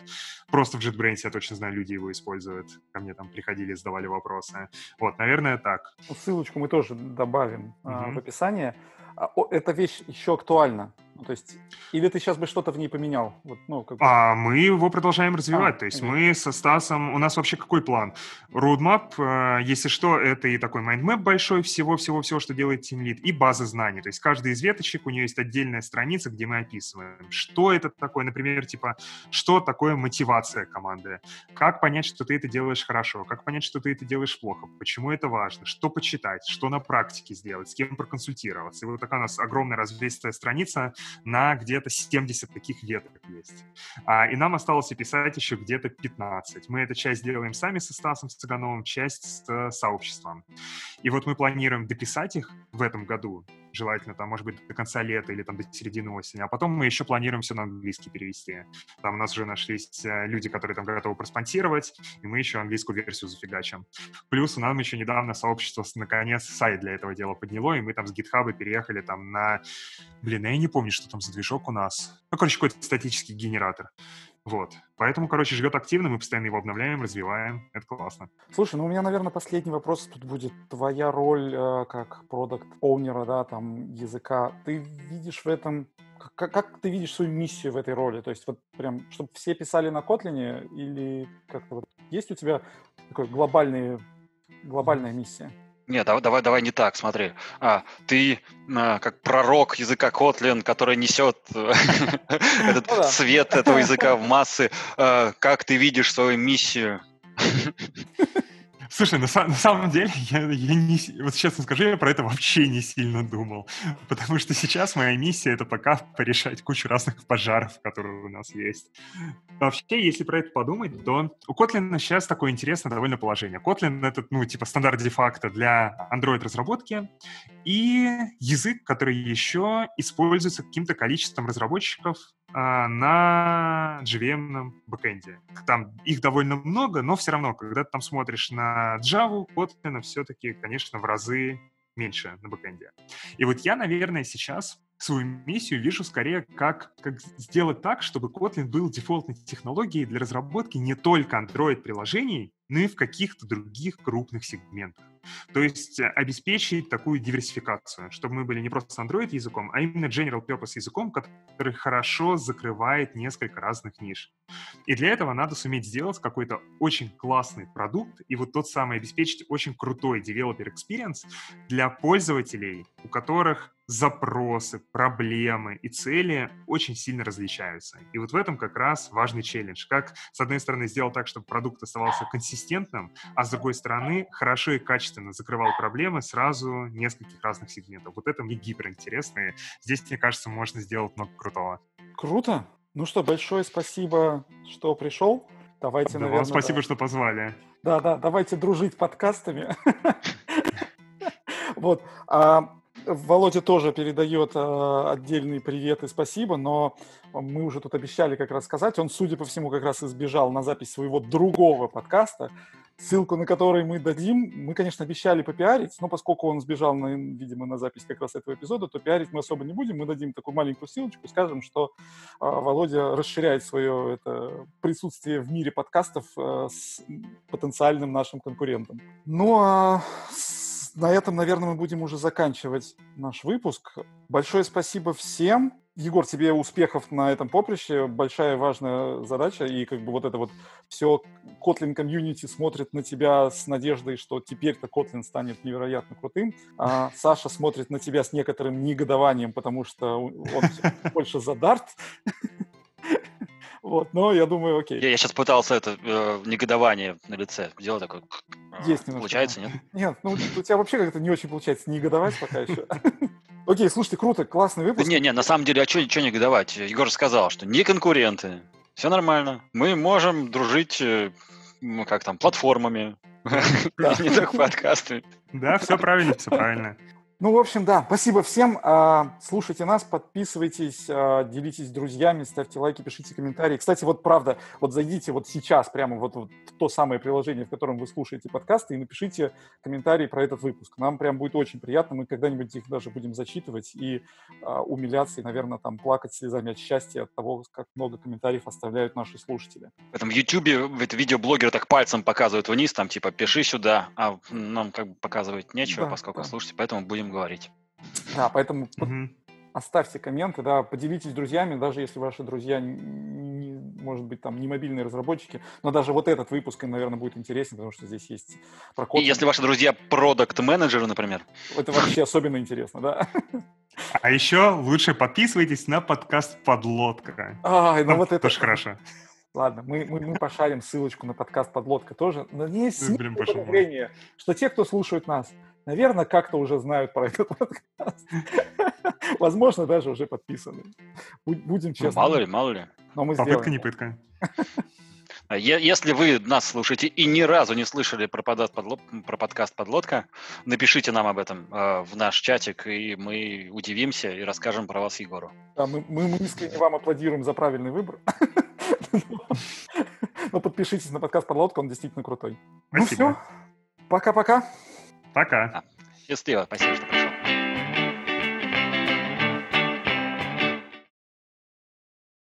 Просто в JetBrains я точно знаю, люди его используют. Ко мне там приходили, задавали вопросы. Вот, наверное, так. Ссылочку мы тоже добавим mm-hmm. в описание. А, эта вещь еще актуальна ну, то есть, или ты сейчас бы что-то в ней поменял? Вот, ну, как... А мы его продолжаем развивать. А, то есть понятно. мы со Стасом... У нас вообще какой план? Roadmap, э, если что, это и такой mind map большой всего-всего-всего, что делает Team Lead, и база знаний. То есть каждая из веточек, у нее есть отдельная страница, где мы описываем, что это такое, например, типа, что такое мотивация команды, как понять, что ты это делаешь хорошо, как понять, что ты это делаешь плохо, почему это важно, что почитать, что на практике сделать, с кем проконсультироваться. И вот такая у нас огромная развесистая страница, на где-то 70 таких веток есть. А, и нам осталось описать еще где-то 15. Мы эту часть делаем сами со Стасом Цыгановым, часть с э, сообществом. И вот мы планируем дописать их в этом году, желательно там, может быть, до конца лета или там до середины осени, а потом мы еще планируем все на английский перевести. Там у нас уже нашлись э, люди, которые там готовы проспонсировать, и мы еще английскую версию зафигачим. Плюс у нас еще недавно сообщество наконец сайт для этого дела подняло, и мы там с GitHub переехали там на... Блин, я не помню, что там за движок у нас. Ну, короче, какой-то статический генератор. Вот. Поэтому, короче, живет активно, мы постоянно его обновляем, развиваем. Это классно. Слушай, ну у меня, наверное, последний вопрос тут будет. Твоя роль э, как продукт оунера да, там, языка. Ты видишь в этом как, как ты видишь свою миссию в этой роли? То есть вот прям, чтобы все писали на Kotlin или как-то вот есть у тебя такой глобальный, глобальная миссия? Нет, давай, давай, давай не так, смотри. А, ты а, как пророк языка Kotlin, который несет э, этот ну свет этого языка в массы. А, как ты видишь свою миссию? Слушай, на, на самом деле, я, я не, вот честно скажу, я про это вообще не сильно думал. Потому что сейчас моя миссия — это пока порешать кучу разных пожаров, которые у нас есть. Вообще, если про это подумать, то у Kotlin сейчас такое интересное довольно положение. Kotlin — это, ну, типа стандарт де-факто для Android-разработки и язык, который еще используется каким-то количеством разработчиков на JVM бэкэнде. Там их довольно много, но все равно, когда ты там смотришь на Java, Kotlin все-таки, конечно, в разы меньше на бэкэнде. И вот я, наверное, сейчас свою миссию вижу скорее как, как сделать так, чтобы Kotlin был дефолтной технологией для разработки не только Android-приложений, но и в каких-то других крупных сегментах. То есть э, обеспечить такую диверсификацию, чтобы мы были не просто Android языком, а именно general purpose языком, который хорошо закрывает несколько разных ниш. И для этого надо суметь сделать какой-то очень классный продукт и вот тот самый обеспечить очень крутой developer experience для пользователей, у которых запросы, проблемы и цели очень сильно различаются. И вот в этом как раз важный челлендж. Как, с одной стороны, сделать так, чтобы продукт оставался консистентным, а с другой стороны, хорошо и качественно закрывал проблемы сразу нескольких разных сегментов. Вот это мне гиперинтересно. И здесь, мне кажется, можно сделать много крутого. Круто. Ну что, большое спасибо, что пришел. Давайте, да, наверное... Вам спасибо, да. что позвали. Да, да, давайте дружить подкастами. Вот. А, Володя тоже передает э, привет и спасибо, но мы уже тут обещали как раз сказать, он, судя по всему, как раз избежал на запись своего другого подкаста, ссылку на который мы дадим. Мы, конечно, обещали попиарить, но поскольку он сбежал, на, видимо, на запись как раз этого эпизода, то пиарить мы особо не будем. Мы дадим такую маленькую ссылочку, скажем, что э, Володя расширяет свое это, присутствие в мире подкастов э, с потенциальным нашим конкурентом. Ну, а на этом, наверное, мы будем уже заканчивать наш выпуск. Большое спасибо всем. Егор, тебе успехов на этом поприще. Большая важная задача. И как бы вот это вот все Kotlin комьюнити смотрит на тебя с надеждой, что теперь-то Kotlin станет невероятно крутым. А Саша смотрит на тебя с некоторым негодованием, потому что он больше за Dart. Вот, но я думаю, окей. Я, я сейчас пытался это э, негодование на лице сделать такое. Есть немножко. Получается, нет? Нет, ну у тебя вообще как-то не очень получается негодовать пока еще. Окей, слушайте, круто, классный выпуск. Не, не, на самом деле, а что негодовать? Егор сказал, что не конкуренты, все нормально. Мы можем дружить, э, ну, как там, платформами, не только подкастами. Да, все правильно, все правильно. Ну, в общем, да, спасибо всем. А, слушайте нас, подписывайтесь, а, делитесь с друзьями, ставьте лайки, пишите комментарии. Кстати, вот правда, вот зайдите вот сейчас прямо вот в то самое приложение, в котором вы слушаете подкасты, и напишите комментарии про этот выпуск. Нам прям будет очень приятно, мы когда-нибудь их даже будем зачитывать и а, умиляться, и, наверное, там плакать слезами от счастья от того, как много комментариев оставляют наши слушатели. В этом YouTube видеоблогеры так пальцем показывают вниз, там типа пиши сюда, а нам как бы показывать нечего, да, поскольку да. слушайте, поэтому будем будем говорить. Да, поэтому mm-hmm. оставьте комменты, да, поделитесь с друзьями, даже если ваши друзья, не, может быть, там не мобильные разработчики, но даже вот этот выпуск им, наверное, будет интересен, потому что здесь есть прокод. И если ваши друзья продукт-менеджеры, например. Это вообще особенно интересно, да. А еще лучше подписывайтесь на подкаст «Подлодка». А, ну вот это... Тоже хорошо. Ладно, мы, мы, мы пошарим ссылочку на подкаст «Подлодка» тоже. Но есть подозрение, что те, кто слушает нас, наверное, как-то уже знают про этот подкаст. Возможно, даже уже подписаны. Будем ну, честны. мало ли, мало ли. Но мы Попытка не пытка. А если вы нас слушаете и ни разу не слышали про, подат, подлод, про подкаст «Подлодка», напишите нам об этом э, в наш чатик, и мы удивимся и расскажем про вас Егору. Да, мы, мы искренне вам аплодируем за правильный выбор. Но подпишитесь на подкаст «Подлодка», он действительно крутой. Ну все, пока-пока. Пока. Счастливо, спасибо, что пришел.